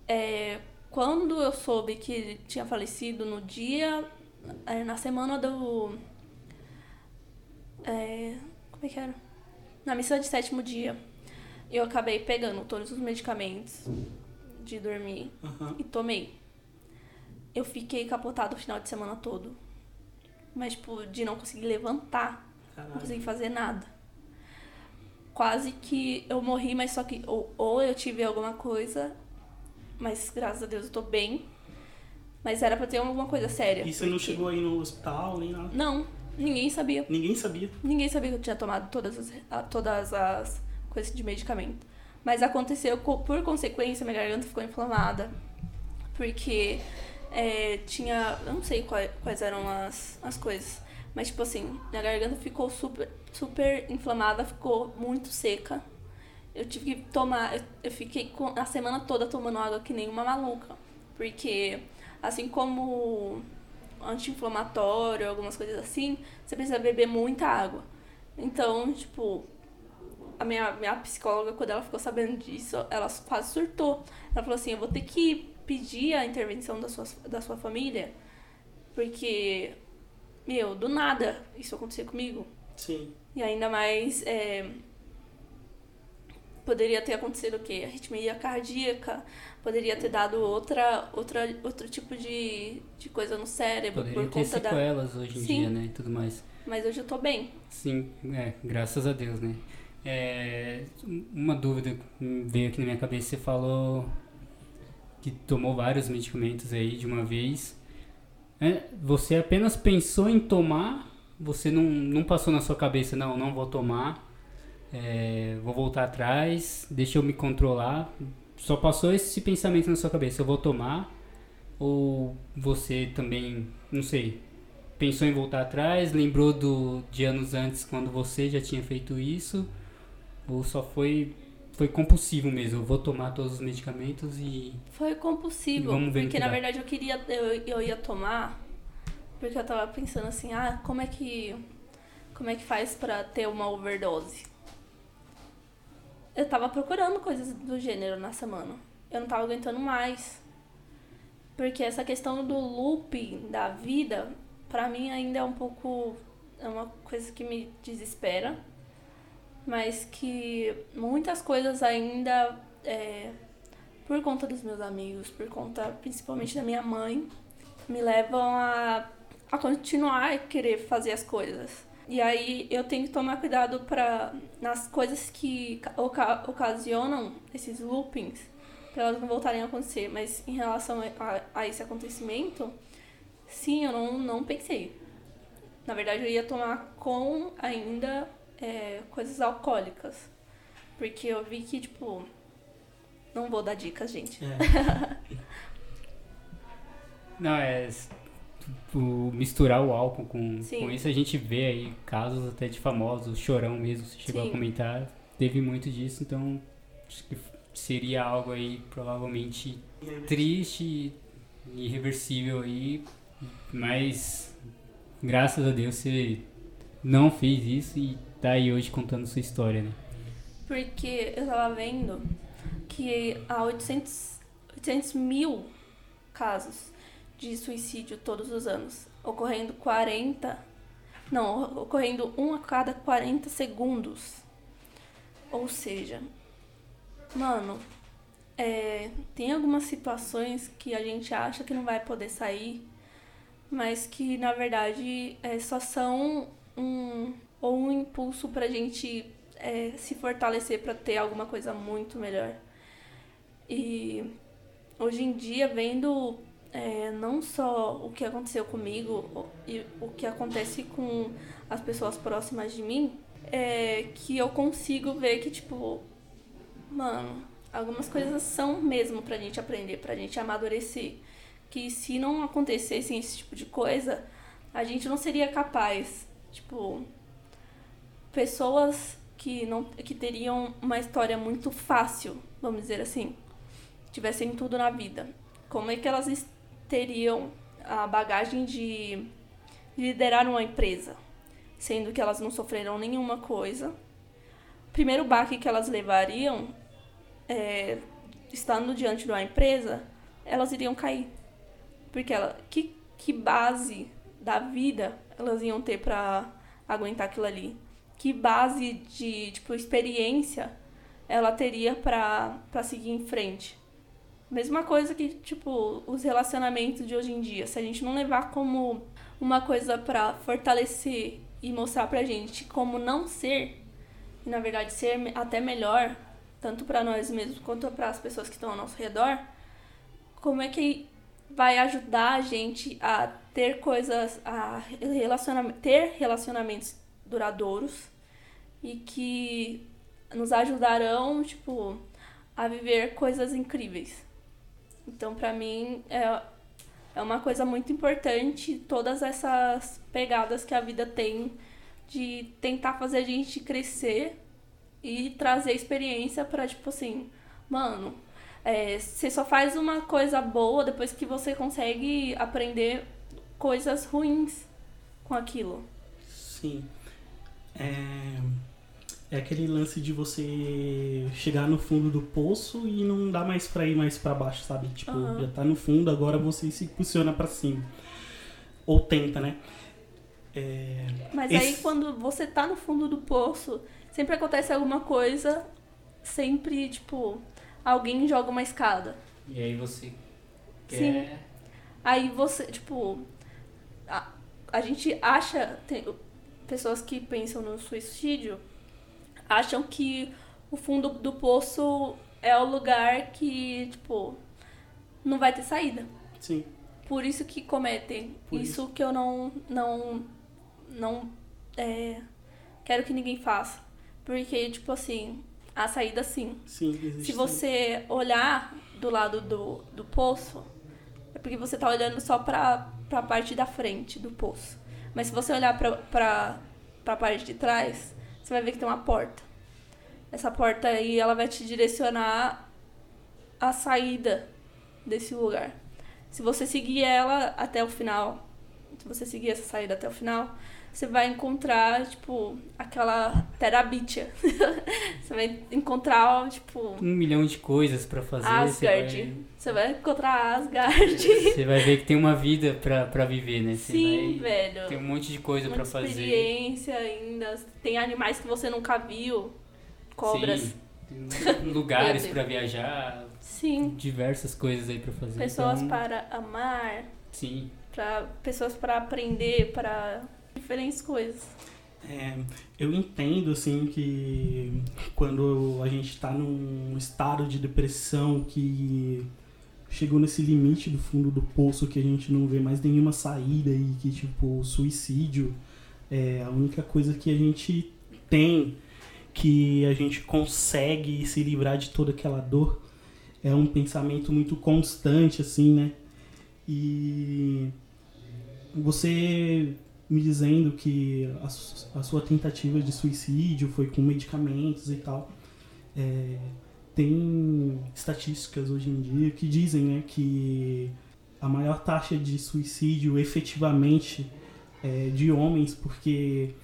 É, quando eu soube que ele tinha falecido no dia, é, na semana do. é, como é que era? Na missa de sétimo dia, eu acabei pegando todos os medicamentos de dormir Aham. e tomei. Eu fiquei capotado o final de semana todo. Mas, tipo, de não conseguir levantar, não Caralho. consegui fazer nada. Quase que eu morri, mas só que ou, ou eu tive alguma coisa, mas graças a Deus eu tô bem. Mas era pra ter alguma coisa séria. E você não porque- chegou aí no hospital nem nada? Não, ninguém sabia. Ninguém sabia. Ninguém sabia que eu tinha tomado todas as, todas as coisas de medicamento. Mas aconteceu, co- por consequência, minha garganta ficou inflamada. Porque é, tinha. Eu não sei quais, quais eram as, as coisas. Mas, tipo assim, minha garganta ficou super, super inflamada, ficou muito seca. Eu tive que tomar. Eu, fiquei a semana toda tomando água que nem uma maluca. Porque, assim como anti-inflamatório, algumas coisas assim, você precisa beber muita água. Então, tipo, a minha, minha psicóloga, quando ela ficou sabendo disso, ela quase surtou. Ela falou assim, eu vou ter que pedir a intervenção da sua, da sua família, porque, meu, do nada isso aconteceu comigo. Sim. E ainda mais, é, poderia ter acontecido o quê? Arritmia cardíaca, poderia ter dado outra, outra, outro tipo de, de coisa no cérebro Poderia por ter conta da. sequelas hoje em Sim. dia, né? E tudo mais. Mas hoje eu tô bem. Sim, é, graças a Deus, né? É, uma dúvida veio aqui na minha cabeça, você falou que tomou vários medicamentos aí de uma vez. É, você apenas pensou em tomar, você não, não passou na sua cabeça, não, não vou tomar, é, vou voltar atrás, deixa eu me controlar. Só passou esse pensamento na sua cabeça, eu vou tomar, ou você também, não sei, pensou em voltar atrás, lembrou do, de anos antes quando você já tinha feito isso, ou só foi foi compulsivo mesmo, eu vou tomar todos os medicamentos e Foi compulsivo, no porque que na verdade eu queria, eu, eu ia tomar, porque eu tava pensando assim, ah, como é que, como é que faz pra ter uma overdose? Eu tava procurando coisas do gênero na semana, eu não tava aguentando mais, porque essa questão do looping da vida, pra mim ainda é um pouco, é uma coisa que me desespera, mas que muitas coisas ainda é, por conta dos meus amigos, por conta principalmente da minha mãe, me levam a, a continuar a querer fazer as coisas. E aí eu tenho que tomar cuidado para nas coisas que ca- oca- ocasionam esses loopings, para elas não voltarem a acontecer. Mas em relação a, a esse acontecimento, sim, eu não, não pensei. Na verdade, eu ia tomar com ainda é, coisas alcoólicas. Porque eu vi que, tipo, não vou dar dicas, gente. É. Não, é. s- o- misturar o álcool com, Sim. com isso, a gente vê aí casos até de famosos, chorão mesmo, você chegou Sim. a comentar, teve muito disso, então acho que seria algo aí provavelmente triste, irreversível aí, mas graças a Deus você não fez isso e tá aí hoje contando sua história, né? Porque eu tava vendo que há 800, 800 mil casos de suicídio todos os anos, ocorrendo 40. Não, ocorrendo um a cada 40 segundos. Ou seja, mano, é, tem algumas situações que a gente acha que não vai poder sair, mas que na verdade é, só são um, ou um impulso pra gente é, se fortalecer para ter alguma coisa muito melhor. E hoje em dia, vendo é, não só o que aconteceu comigo e o que acontece com as pessoas próximas de mim, é que eu consigo ver que, tipo, mano, algumas coisas são mesmo pra gente aprender, pra gente amadurecer. Que se não acontecesse esse tipo de coisa, a gente não seria capaz. Tipo, pessoas que não que teriam uma história muito fácil, vamos dizer assim, tivessem tudo na vida. Como é que elas teriam a bagagem de liderar uma empresa, sendo que elas não sofreram nenhuma coisa? O primeiro baque que elas levariam, é, estando diante de uma empresa, elas iriam cair. Porque ela, que, que base da vida elas iam ter pra aguentar aquilo ali? Que base de tipo, experiência ela teria pra seguir em frente? Mesma coisa que, tipo, os relacionamentos de hoje em dia. Se a gente não levar como uma coisa pra fortalecer e mostrar pra gente como não ser, e na verdade ser até melhor, tanto pra nós mesmos quanto para as pessoas que estão ao nosso redor, como é que vai ajudar a gente a ter coisas, a relaciona ter relacionamentos duradouros e que nos ajudarão, tipo, a viver coisas incríveis. Então, pra mim, é, é uma coisa muito importante todas essas pegadas que a vida tem de tentar fazer a gente crescer e trazer experiência pra, tipo assim, mano, é, você só faz uma coisa boa depois que você consegue aprender coisas ruins com aquilo. Sim. É, é aquele lance de você chegar no fundo do poço e não dá mais pra ir mais pra baixo, sabe? Tipo, Aham. já tá no fundo, agora você se impulsiona pra cima. Ou tenta, né? É, Mas Esse- aí quando você tá no fundo do poço, sempre acontece alguma coisa sempre, tipo, alguém joga uma escada. E aí você quer... Sim. Aí você, tipo, a, a gente acha, tem pessoas que pensam no suicídio, acham que o fundo do poço é o lugar que, tipo, não vai ter saída. Sim. Por isso que cometem. Por isso, que eu não não não é, quero que ninguém faça. Porque tipo assim, a saída sim. Sim, existe. Se você olhar do lado do, do poço, é porque você tá olhando só pra, pra parte da frente do poço. Mas se você olhar pra, pra, pra parte de trás, você vai ver que tem uma porta. Essa porta aí, ela vai te direcionar a saída desse lugar. Se você seguir ela até o final, se você seguir essa saída até o final, você vai encontrar, tipo, aquela terabitia. você vai encontrar, tipo, Um milhão de coisas pra fazer. Você Asgard. vai, Você vai encontrar Asgard. você vai ver que tem uma vida pra, pra viver, né? Você Sim, vai... velho. Tem um monte de coisa pra fazer. experiência ainda. Tem animais que você nunca viu. Cobras. Sim. Lugares pra viajar, Sim. diversas coisas aí pra fazer. Pessoas então, para amar, Sim. para pessoas para aprender, para diferentes coisas. É, eu entendo, assim, que quando a gente tá num estado de depressão que chegou nesse limite do fundo do poço que a gente não vê mais nenhuma saída e que, tipo, suicídio é a única coisa que a gente tem que a gente consegue se livrar de toda aquela dor. É um pensamento muito constante, assim, né? E você me dizendo que a, a sua tentativa de suicídio foi com medicamentos e tal. É, tem estatísticas hoje em dia que dizem né, que a maior taxa de suicídio efetivamente é de homens, porque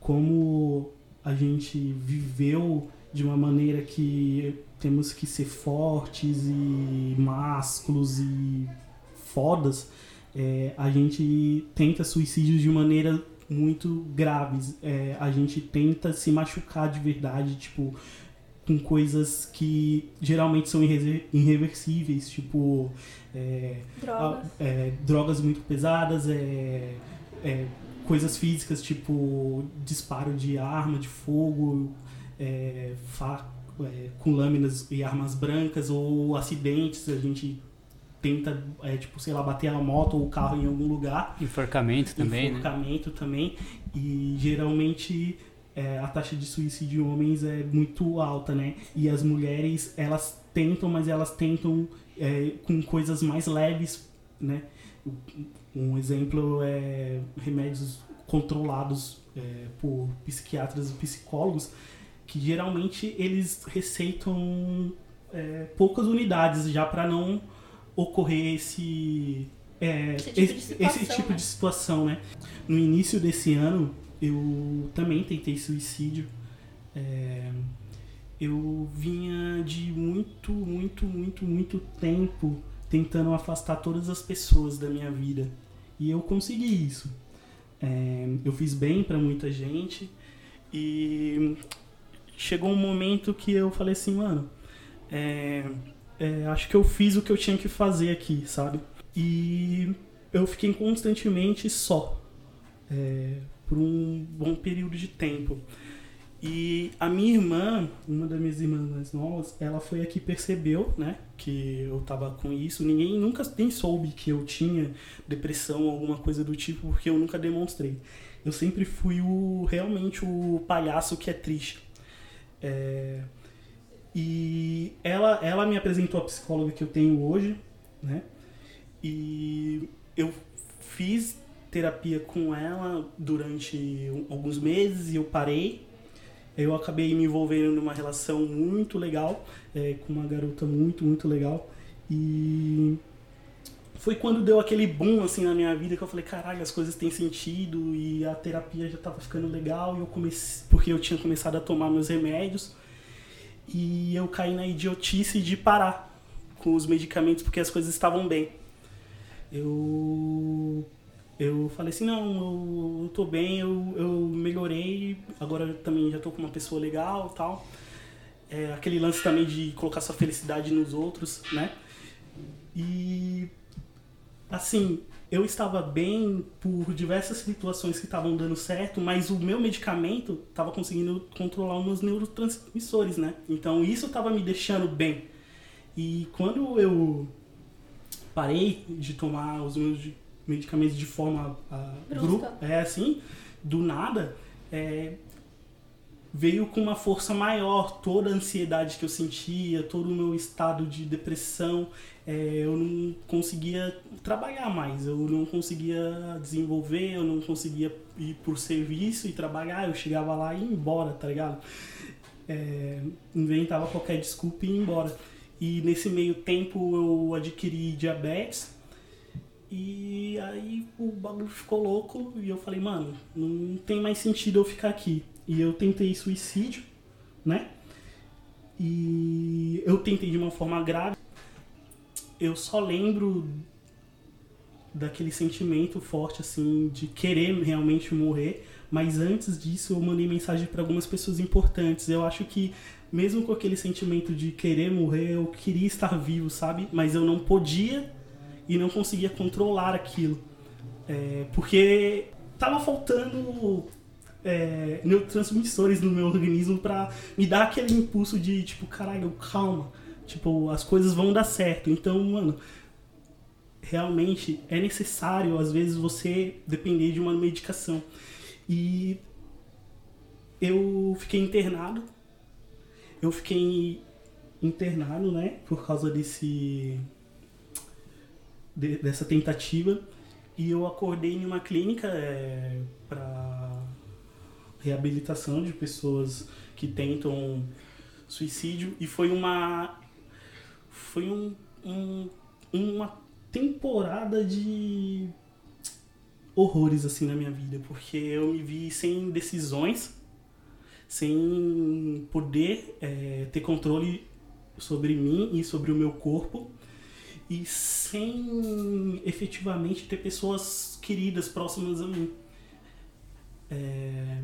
como a gente viveu de uma maneira que temos que ser fortes e másculos e fodas, é, a gente tenta suicídios de maneira muito graves. É, a gente tenta se machucar de verdade, tipo, com coisas que geralmente são irre- irreversíveis, tipo é, Drogas. é, drogas muito pesadas, é, é, coisas físicas, tipo disparo de arma de fogo, é, fa- é, com lâminas e armas brancas, ou acidentes, a gente tenta, é, tipo, sei lá, bater a moto ou o carro em algum lugar. Enforcamento também, né? enforcamento também. E geralmente é, a taxa de suicídio em homens é muito alta, né? E as mulheres, elas tentam, mas elas tentam é, com coisas mais leves, né? Um exemplo é remédios controlados é, por psiquiatras e psicólogos, que geralmente eles receitam é, poucas unidades já para não ocorrer esse é, Esse tipo de esse, situação, esse tipo né? de situação, né? No início desse ano, eu também tentei suicídio. É, eu vinha de muito, muito, muito, muito tempo tentando afastar todas as pessoas da minha vida. E eu consegui isso. É, eu fiz bem pra muita gente e chegou um momento que eu falei assim, mano, é, é, acho que eu fiz o que eu tinha que fazer aqui, sabe? E eu fiquei constantemente só é, por um bom período de tempo. E a minha irmã, uma das minhas irmãs mais novas, ela foi a que percebeu, né, que eu tava com isso. Ninguém nunca nem soube que eu tinha depressão ou alguma coisa do tipo, porque eu nunca demonstrei. Eu sempre fui o realmente o palhaço que é triste. É, e ela, ela me apresentou a psicóloga que eu tenho hoje, né? E eu fiz terapia com ela durante alguns meses e eu parei. Eu acabei me envolvendo numa relação muito legal, é, com uma garota muito, muito legal. E foi quando deu aquele boom assim na minha vida que eu falei, caralho, as coisas têm sentido e a terapia já tava ficando legal e eu comecei, porque eu tinha começado a tomar meus remédios e eu caí na idiotice de parar com os medicamentos porque as coisas estavam bem. Eu eu falei assim, não, eu, tô bem, eu, eu melhorei, agora eu também já tô com uma pessoa legal tal. é, aquele lance também de colocar sua felicidade nos outros, né? E assim, eu estava bem por diversas situações que estavam dando certo, mas o meu medicamento estava conseguindo controlar os meus neurotransmissores, né? Então isso estava me deixando bem. E quando eu parei de tomar os meus medicamentos de forma uh, Brusca. é assim, do nada, é, veio com uma força maior toda a ansiedade que eu sentia, todo o meu estado de depressão. É, eu não conseguia trabalhar mais, eu não conseguia desenvolver, eu não conseguia ir por serviço e trabalhar. Eu chegava lá e ia embora, tá ligado? É, inventava qualquer desculpa e ia embora. E nesse meio tempo eu adquiri diabetes. E aí o bagulho ficou louco e eu falei, mano, não tem mais sentido eu ficar aqui. E eu tentei suicídio, né? E eu tentei de uma forma grave. Eu só lembro daquele sentimento forte assim de querer realmente morrer, mas antes disso eu mandei mensagem para algumas pessoas importantes. Eu acho que mesmo com aquele sentimento de querer morrer, eu queria estar vivo, sabe? Mas eu não podia e não conseguia controlar aquilo. É, porque tava faltando é, neurotransmissores no meu organismo para me dar aquele impulso de tipo, caralho, calma. Tipo, as coisas vão dar certo. Então, mano, realmente é necessário, às vezes, você depender de uma medicação. E eu fiquei internado. Eu fiquei internado, né, por causa desse de, dessa tentativa e eu acordei em uma clínica é, para reabilitação de pessoas que tentam suicídio. E foi uma foi um, um uma temporada de horrores assim na minha vida. Porque eu me vi sem decisões sem poder é, ter controle sobre mim e sobre o meu corpo. E sem efetivamente ter pessoas queridas próximas a mim. É...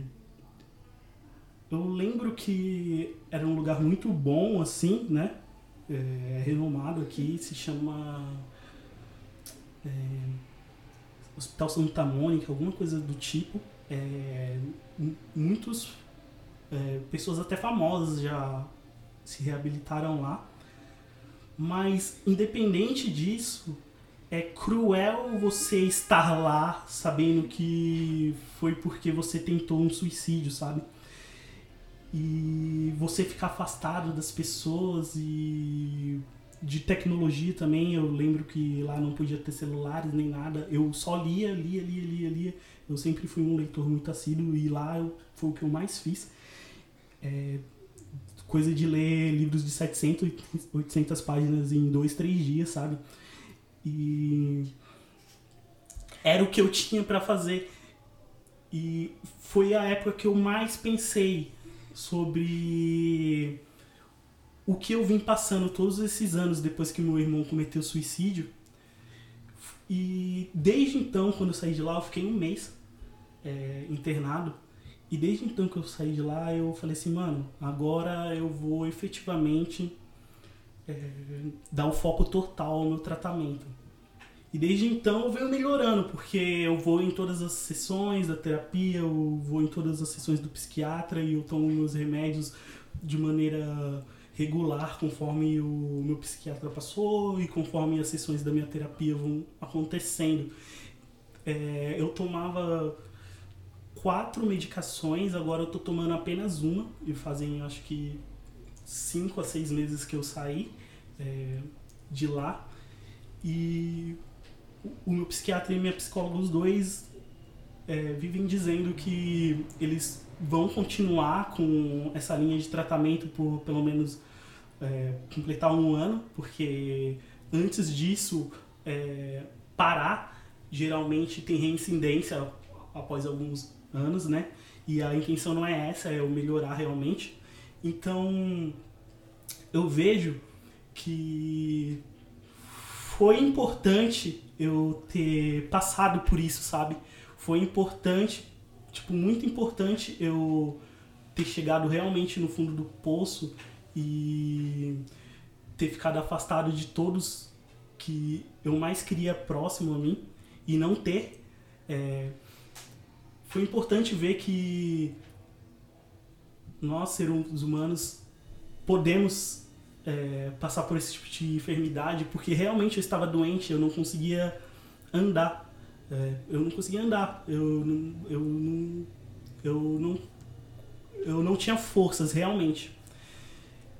Eu lembro que era um lugar muito bom, assim, né? É, renomado aqui, se chama é, Hospital Santa Mônica, alguma coisa do tipo. É, muitos é, pessoas até famosas já se reabilitaram lá. Mas, independente disso, é cruel você estar lá sabendo que foi porque você tentou um suicídio, sabe? E você ficar afastado das pessoas e de tecnologia também. Eu lembro que lá não podia ter celulares nem nada. Eu só lia, lia, lia, lia, lia. Eu sempre fui um leitor muito assíduo e lá eu, foi o que eu mais fiz. É, coisa de ler livros de 700, 800 páginas em dois, três dias, sabe? E era o que eu tinha para fazer. E foi a época que eu mais pensei sobre o que eu vim passando todos esses anos depois que meu irmão cometeu suicídio. E desde então, quando eu saí de lá, eu fiquei um mês é, internado. E desde então que eu saí de lá, eu falei assim, mano, agora eu vou efetivamente é, dar o foco total ao meu tratamento. E desde então eu venho melhorando, porque eu vou em todas as sessões da terapia, eu vou em todas as sessões do psiquiatra e eu tomo meus remédios de maneira regular conforme o meu psiquiatra passou e conforme as sessões da minha terapia vão acontecendo. É, eu tomava quatro medicações, agora eu tô tomando apenas uma, e fazem acho que cinco a seis meses que eu saí é, de lá. E o meu psiquiatra e minha psicóloga, os dois, é, vivem dizendo que eles vão continuar com essa linha de tratamento por pelo menos é, completar um ano, porque antes disso, é, parar geralmente tem reincidência após alguns anos, né? E a intenção não é essa, é eu melhorar realmente. Então, eu vejo que foi importante eu ter passado por isso, sabe? Foi importante, tipo, muito importante eu ter chegado realmente no fundo do poço e ter ficado afastado de todos que eu mais queria próximo a mim e não ter. É, foi importante ver que nós, seres humanos, podemos é, passar por esse tipo de enfermidade, porque realmente eu estava doente, eu não conseguia andar. É, eu não conseguia andar, eu, eu, não, eu, não, eu não tinha forças realmente.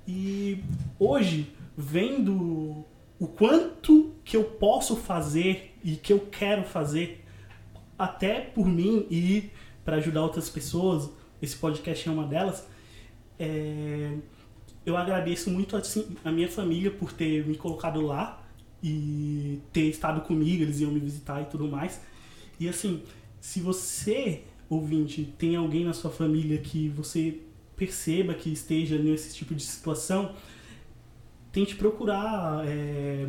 E hoje, vendo o quanto que eu posso fazer e que eu quero fazer, até por mim e para ajudar outras pessoas, esse podcast é uma delas, é, eu agradeço muito assim, a minha família por ter me colocado lá e ter estado comigo, eles iam me visitar e tudo mais. E assim, se você, ouvinte, tem alguém na sua família que você perceba que esteja nesse tipo de situação, tente procurar é,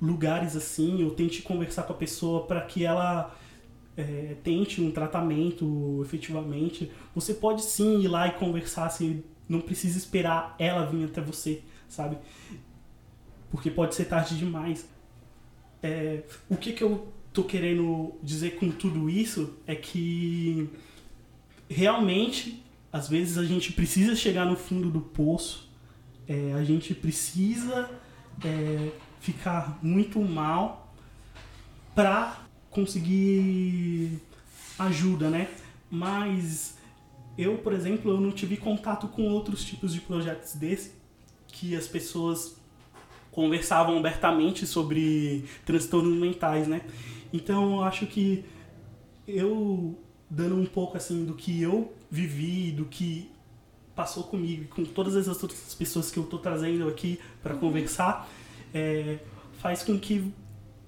lugares assim, ou tente conversar com a pessoa para que ela é, tente um tratamento efetivamente. Você pode sim ir lá e conversar, assim, não precisa esperar ela vir até você, sabe? Porque pode ser tarde demais. É, o que, que eu tô querendo dizer com tudo isso é que realmente, às vezes, a gente precisa chegar no fundo do poço, é, a gente precisa é, ficar muito mal pra conseguir ajuda, né? Mas eu, por exemplo, eu não tive contato com outros tipos de projetos desse que as pessoas conversavam abertamente sobre transtornos mentais, né? Então, eu acho que eu dando um pouco assim do que eu vivi, do que passou comigo, com todas as outras pessoas que eu tô trazendo aqui para conversar, é, faz com que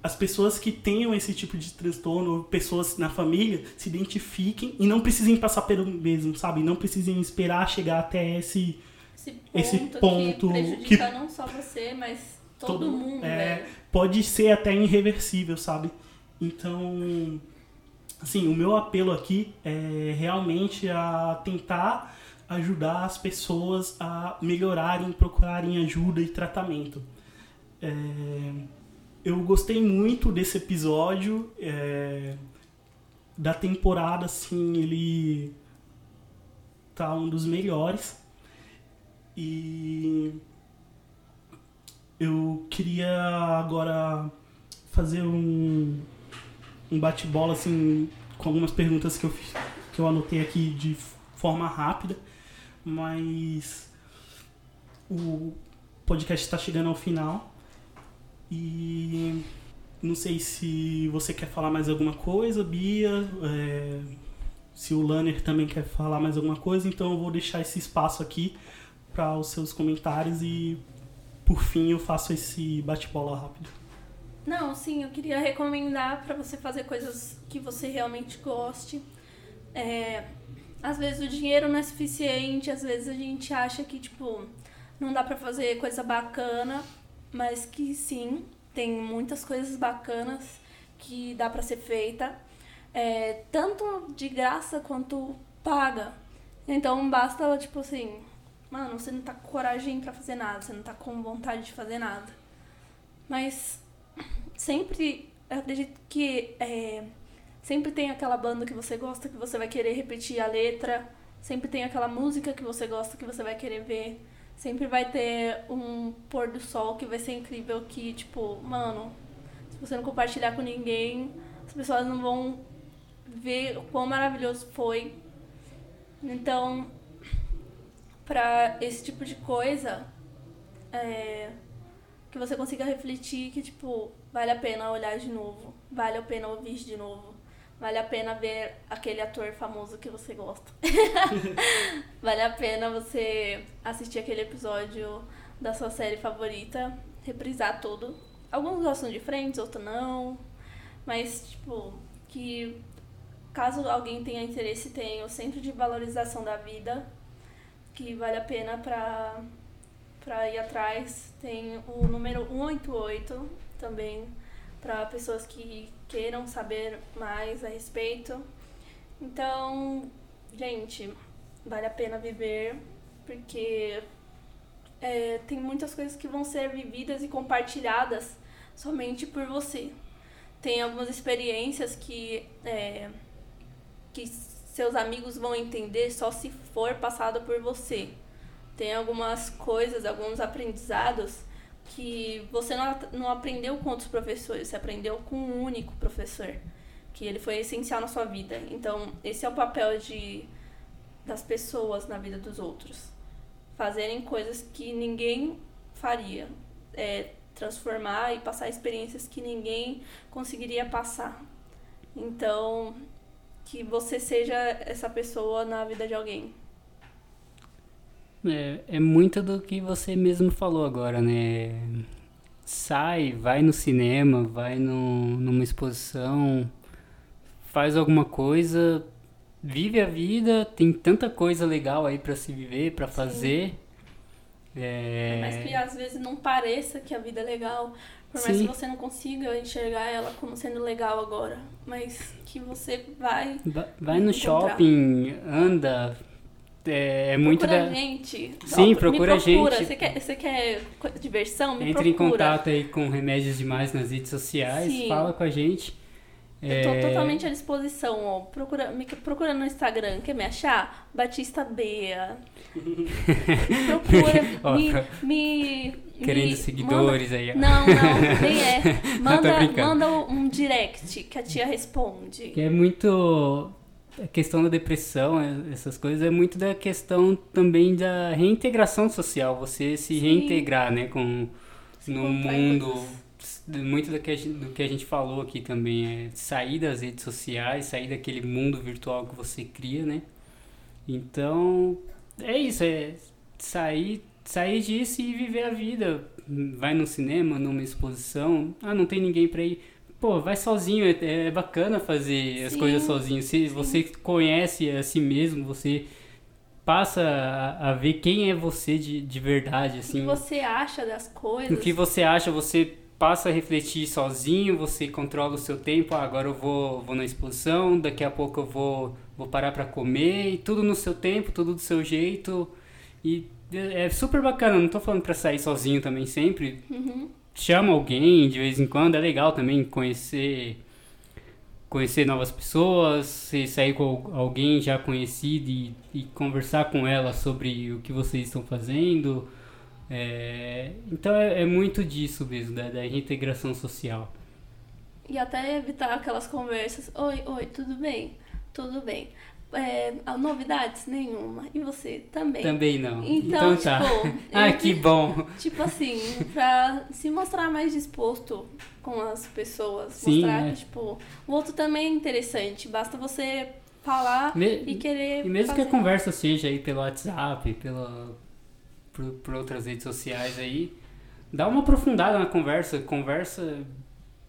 as pessoas que tenham esse tipo de transtorno, pessoas na família, se identifiquem e não precisem passar pelo mesmo, sabe? Não precisem esperar chegar até esse, esse ponto, esse ponto que prejudica que não só você, mas todo, todo mundo, é, né? Pode ser até irreversível, sabe? Então, assim, o meu apelo aqui é realmente a tentar ajudar as pessoas a melhorarem, procurarem ajuda e tratamento. É, eu gostei muito desse episódio é, da temporada, assim, ele tá um dos melhores. E eu queria agora fazer um, um bate-bola assim com algumas perguntas que eu fiz, que eu anotei aqui de forma rápida, mas o podcast está chegando ao final e não sei se você quer falar mais alguma coisa, Bia. É, se o Lanner também quer falar mais alguma coisa, então eu vou deixar esse espaço aqui para os seus comentários e por fim eu faço esse bate-bola rápido. Não, sim, eu queria recomendar para você fazer coisas que você realmente goste. É, às vezes o dinheiro não é suficiente, às vezes a gente acha que tipo não dá para fazer coisa bacana, mas que sim, tem muitas coisas bacanas que dá para ser feita, é, tanto de graça quanto paga. Então basta, tipo assim, mano, você não tá com coragem para fazer nada, você não tá com vontade de fazer nada. Mas sempre, eu acredito que é, sempre tem aquela banda que você gosta, que você vai querer repetir a letra, sempre tem aquela música que você gosta, que você vai querer ver sempre vai ter um pôr do sol que vai ser incrível que, tipo, mano, se você não compartilhar com ninguém, as pessoas não vão ver o quão maravilhoso foi. Então, pra esse tipo de coisa, é, que você consiga refletir que, tipo, vale a pena olhar de novo, vale a pena ouvir de novo. Vale a pena ver aquele ator famoso que você gosta. vale a pena você assistir aquele episódio da sua série favorita, reprisar tudo. Alguns gostam de Friends, outros não. Mas, tipo, que caso alguém tenha interesse, tem o Centro de Valorização da Vida, que vale a pena pra, pra ir atrás. Tem o número 188 também para pessoas que queiram saber mais a respeito. Então, gente, vale a pena viver porque é, tem muitas coisas que vão ser vividas e compartilhadas somente por você. Tem algumas experiências que, é, que seus amigos vão entender só se for passado por você. Tem algumas coisas, alguns aprendizados que você não, não aprendeu com outros professores, você aprendeu com um único professor, que ele foi essencial na sua vida. Então, esse é o papel de das pessoas na vida dos outros. Fazerem coisas que ninguém faria. É, transformar e passar experiências que ninguém conseguiria passar. Então, que você seja essa pessoa na vida de alguém. É, é muito do que você mesmo falou agora, né? Sai, vai no cinema, vai no, numa exposição, faz alguma coisa, vive a vida, tem tanta coisa legal aí para se viver, para fazer. É... Mas que às vezes não pareça que a vida é legal, por mais Sim. que você não consiga enxergar ela como sendo legal agora, mas que você vai Va- Vai no Encontrar. shopping, anda. É, é muito procura da. a gente. Sim, procura procura. gente. Você quer, você quer diversão? Me Entre em procura. contato aí com Remédios Demais nas redes sociais, Sim. fala com a gente. Eu tô É, totalmente à disposição, ó. Procura, me procura no Instagram, quer me achar? Batista Bea. Procura, Ó, me, me, Querendo me seguidores aí. ó. Manda... Não, não, nem é. Manda, manda um direct que a tia responde. Que é muito. A questão da depressão, é- essas coisas, é muito da questão também da reintegração social. Você se Sim. reintegrar, né, com, Se no mundo. Muito do que, a gente, do que a gente falou aqui também é sair das redes sociais, sair daquele mundo virtual que você cria, né? Então, é isso, é sair, sair disso e viver a vida. Vai no cinema, numa exposição, ah, não tem ninguém pra ir. Pô, vai sozinho, é, é bacana fazer as Sim, coisas sozinho. Se você conhece a si mesmo, você passa a, a ver quem é você de, de verdade, O assim. que você acha das coisas? O que você acha, você passa a refletir sozinho, você controla o seu tempo, ah, agora eu vou, vou na exposição, daqui a pouco eu vou, vou parar pra comer, e tudo no seu tempo, tudo do seu jeito. E é é super bacana, não tô falando pra sair sozinho também sempre. Uhum. Chama alguém de vez em quando, é legal também conhecer conhecer novas pessoas, sair com alguém já conhecido e, e conversar com ela sobre o que vocês estão fazendo. É, então é, é muito disso mesmo, da, da reintegração social. E até evitar aquelas conversas. Oi, oi, tudo bem? Tudo bem. É, novidades? Nenhuma. E você? Também. Também não. Então, Então, tá. tipo, ah, que bom. Tipo assim, pra se mostrar mais disposto com as pessoas. Sim, mostrar é. que, tipo, o outro também é interessante. Basta você falar Me- e querer. E mesmo que a fazer. conversa seja aí pelo WhatsApp, pela, por, por outras redes sociais aí, dá uma aprofundada na conversa, conversa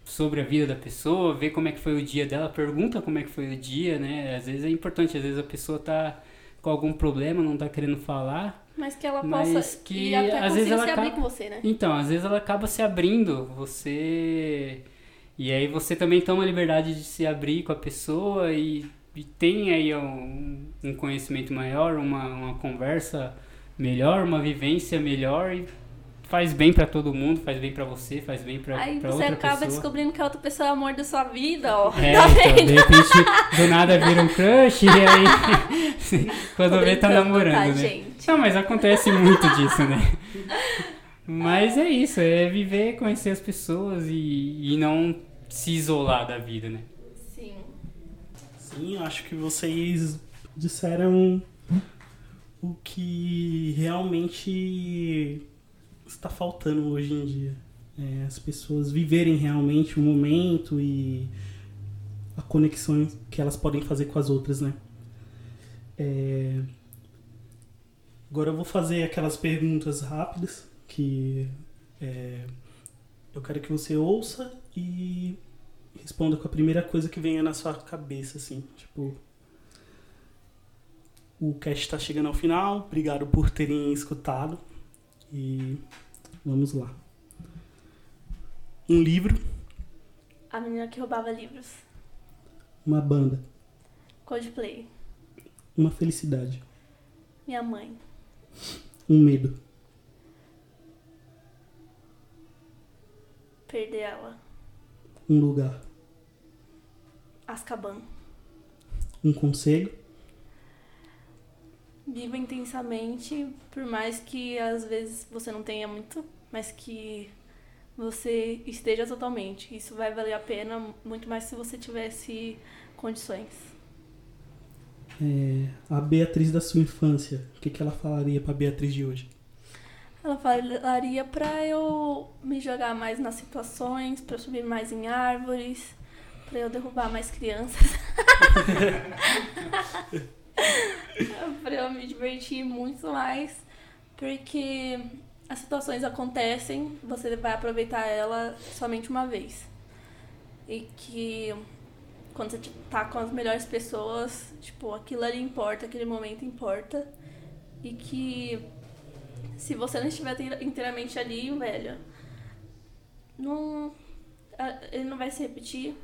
sobre a vida da pessoa, vê como é que foi o dia dela, pergunta como é que foi o dia, né? Às vezes é importante, às vezes a pessoa tá com algum problema, não tá querendo falar. Mas que ela Mas possa. que às vezes ela se abrir acaba- com você, né? Então, às vezes ela acaba se abrindo, você. E aí você também toma a liberdade de se abrir com a pessoa e, e tem aí um, um conhecimento maior, uma, uma conversa melhor, uma vivência melhor e faz bem pra todo mundo, faz bem pra você, faz bem pra, Aí pra você outra acaba pessoa. descobrindo que a outra pessoa é o amor da sua vida, ó. É, Tá então, de repente, do nada vira um crush e aí, quando vê, tá namorando, tá, né? gente? Não, mas acontece muito disso, né? Mas é isso, é viver, conhecer as pessoas e, e não se isolar da vida, né? Sim. Sim, eu acho que vocês disseram o que realmente está faltando hoje em dia. É, as pessoas viverem realmente o momento e a conexão que elas podem fazer com as outras, né? É, Agora eu vou fazer aquelas perguntas rápidas que é, eu quero que você ouça e responda com a primeira coisa que venha na sua cabeça, assim. Tipo. O cast está chegando ao final. Obrigado por terem escutado. E vamos lá. Um livro. A menina que roubava livros. Uma banda. codeplay Uma felicidade. Minha mãe. Um medo. Perder ela. Um lugar. Azkaban. Um conselho. Viva intensamente, por mais que às vezes você não tenha muito, mas que você esteja totalmente. Isso vai valer a pena muito mais se você tivesse condições. É, a Beatriz da sua infância, o que, que ela falaria pra Beatriz de hoje? Ela falaria pra eu me jogar mais nas situações, eu subir mais em árvores, pra eu derrubar mais crianças. pra eu me divertir muito mais, porque as situações acontecem, você vai aproveitar ela somente uma vez. E que quando você tá com as melhores pessoas, tipo, aquilo ali importa, aquele momento importa. E que se você não estiver inteiramente ali, velho, não, ele não vai se repetir.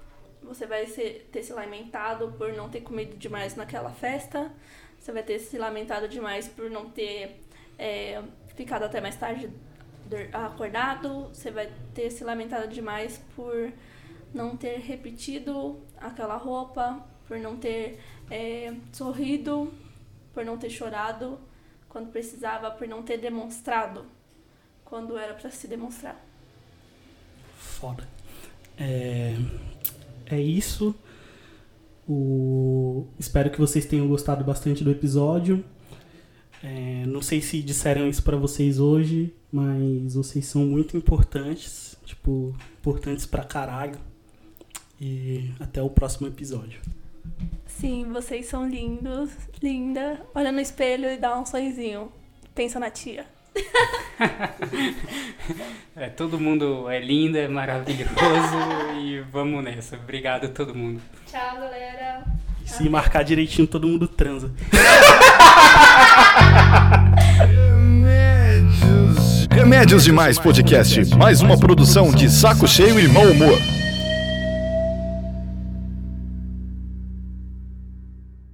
Você vai ser, ter se lamentado por não ter comido demais naquela festa. Você vai ter se lamentado demais por não ter é, ficado até mais tarde acordado. Você vai ter se lamentado demais por não ter repetido aquela roupa, por não ter é, sorrido, por não ter chorado quando precisava, por não ter demonstrado quando era para se demonstrar. Foda. É, é isso. O... Espero que vocês tenham gostado bastante do episódio. É, não sei se disseram isso para vocês hoje, mas vocês são muito importantes. Tipo, importantes pra caralho. E até o próximo episódio. Sim, vocês são lindos, linda. Olha no espelho e dá um sorrisinho. Pensa na tia. É, todo mundo é lindo, é maravilhoso e vamos nessa. Obrigado a todo mundo. Tchau, galera. E se marcar direitinho, todo mundo transa. Remédios Demais Podcast, mais uma produção de Saco Cheio e Mau Humor.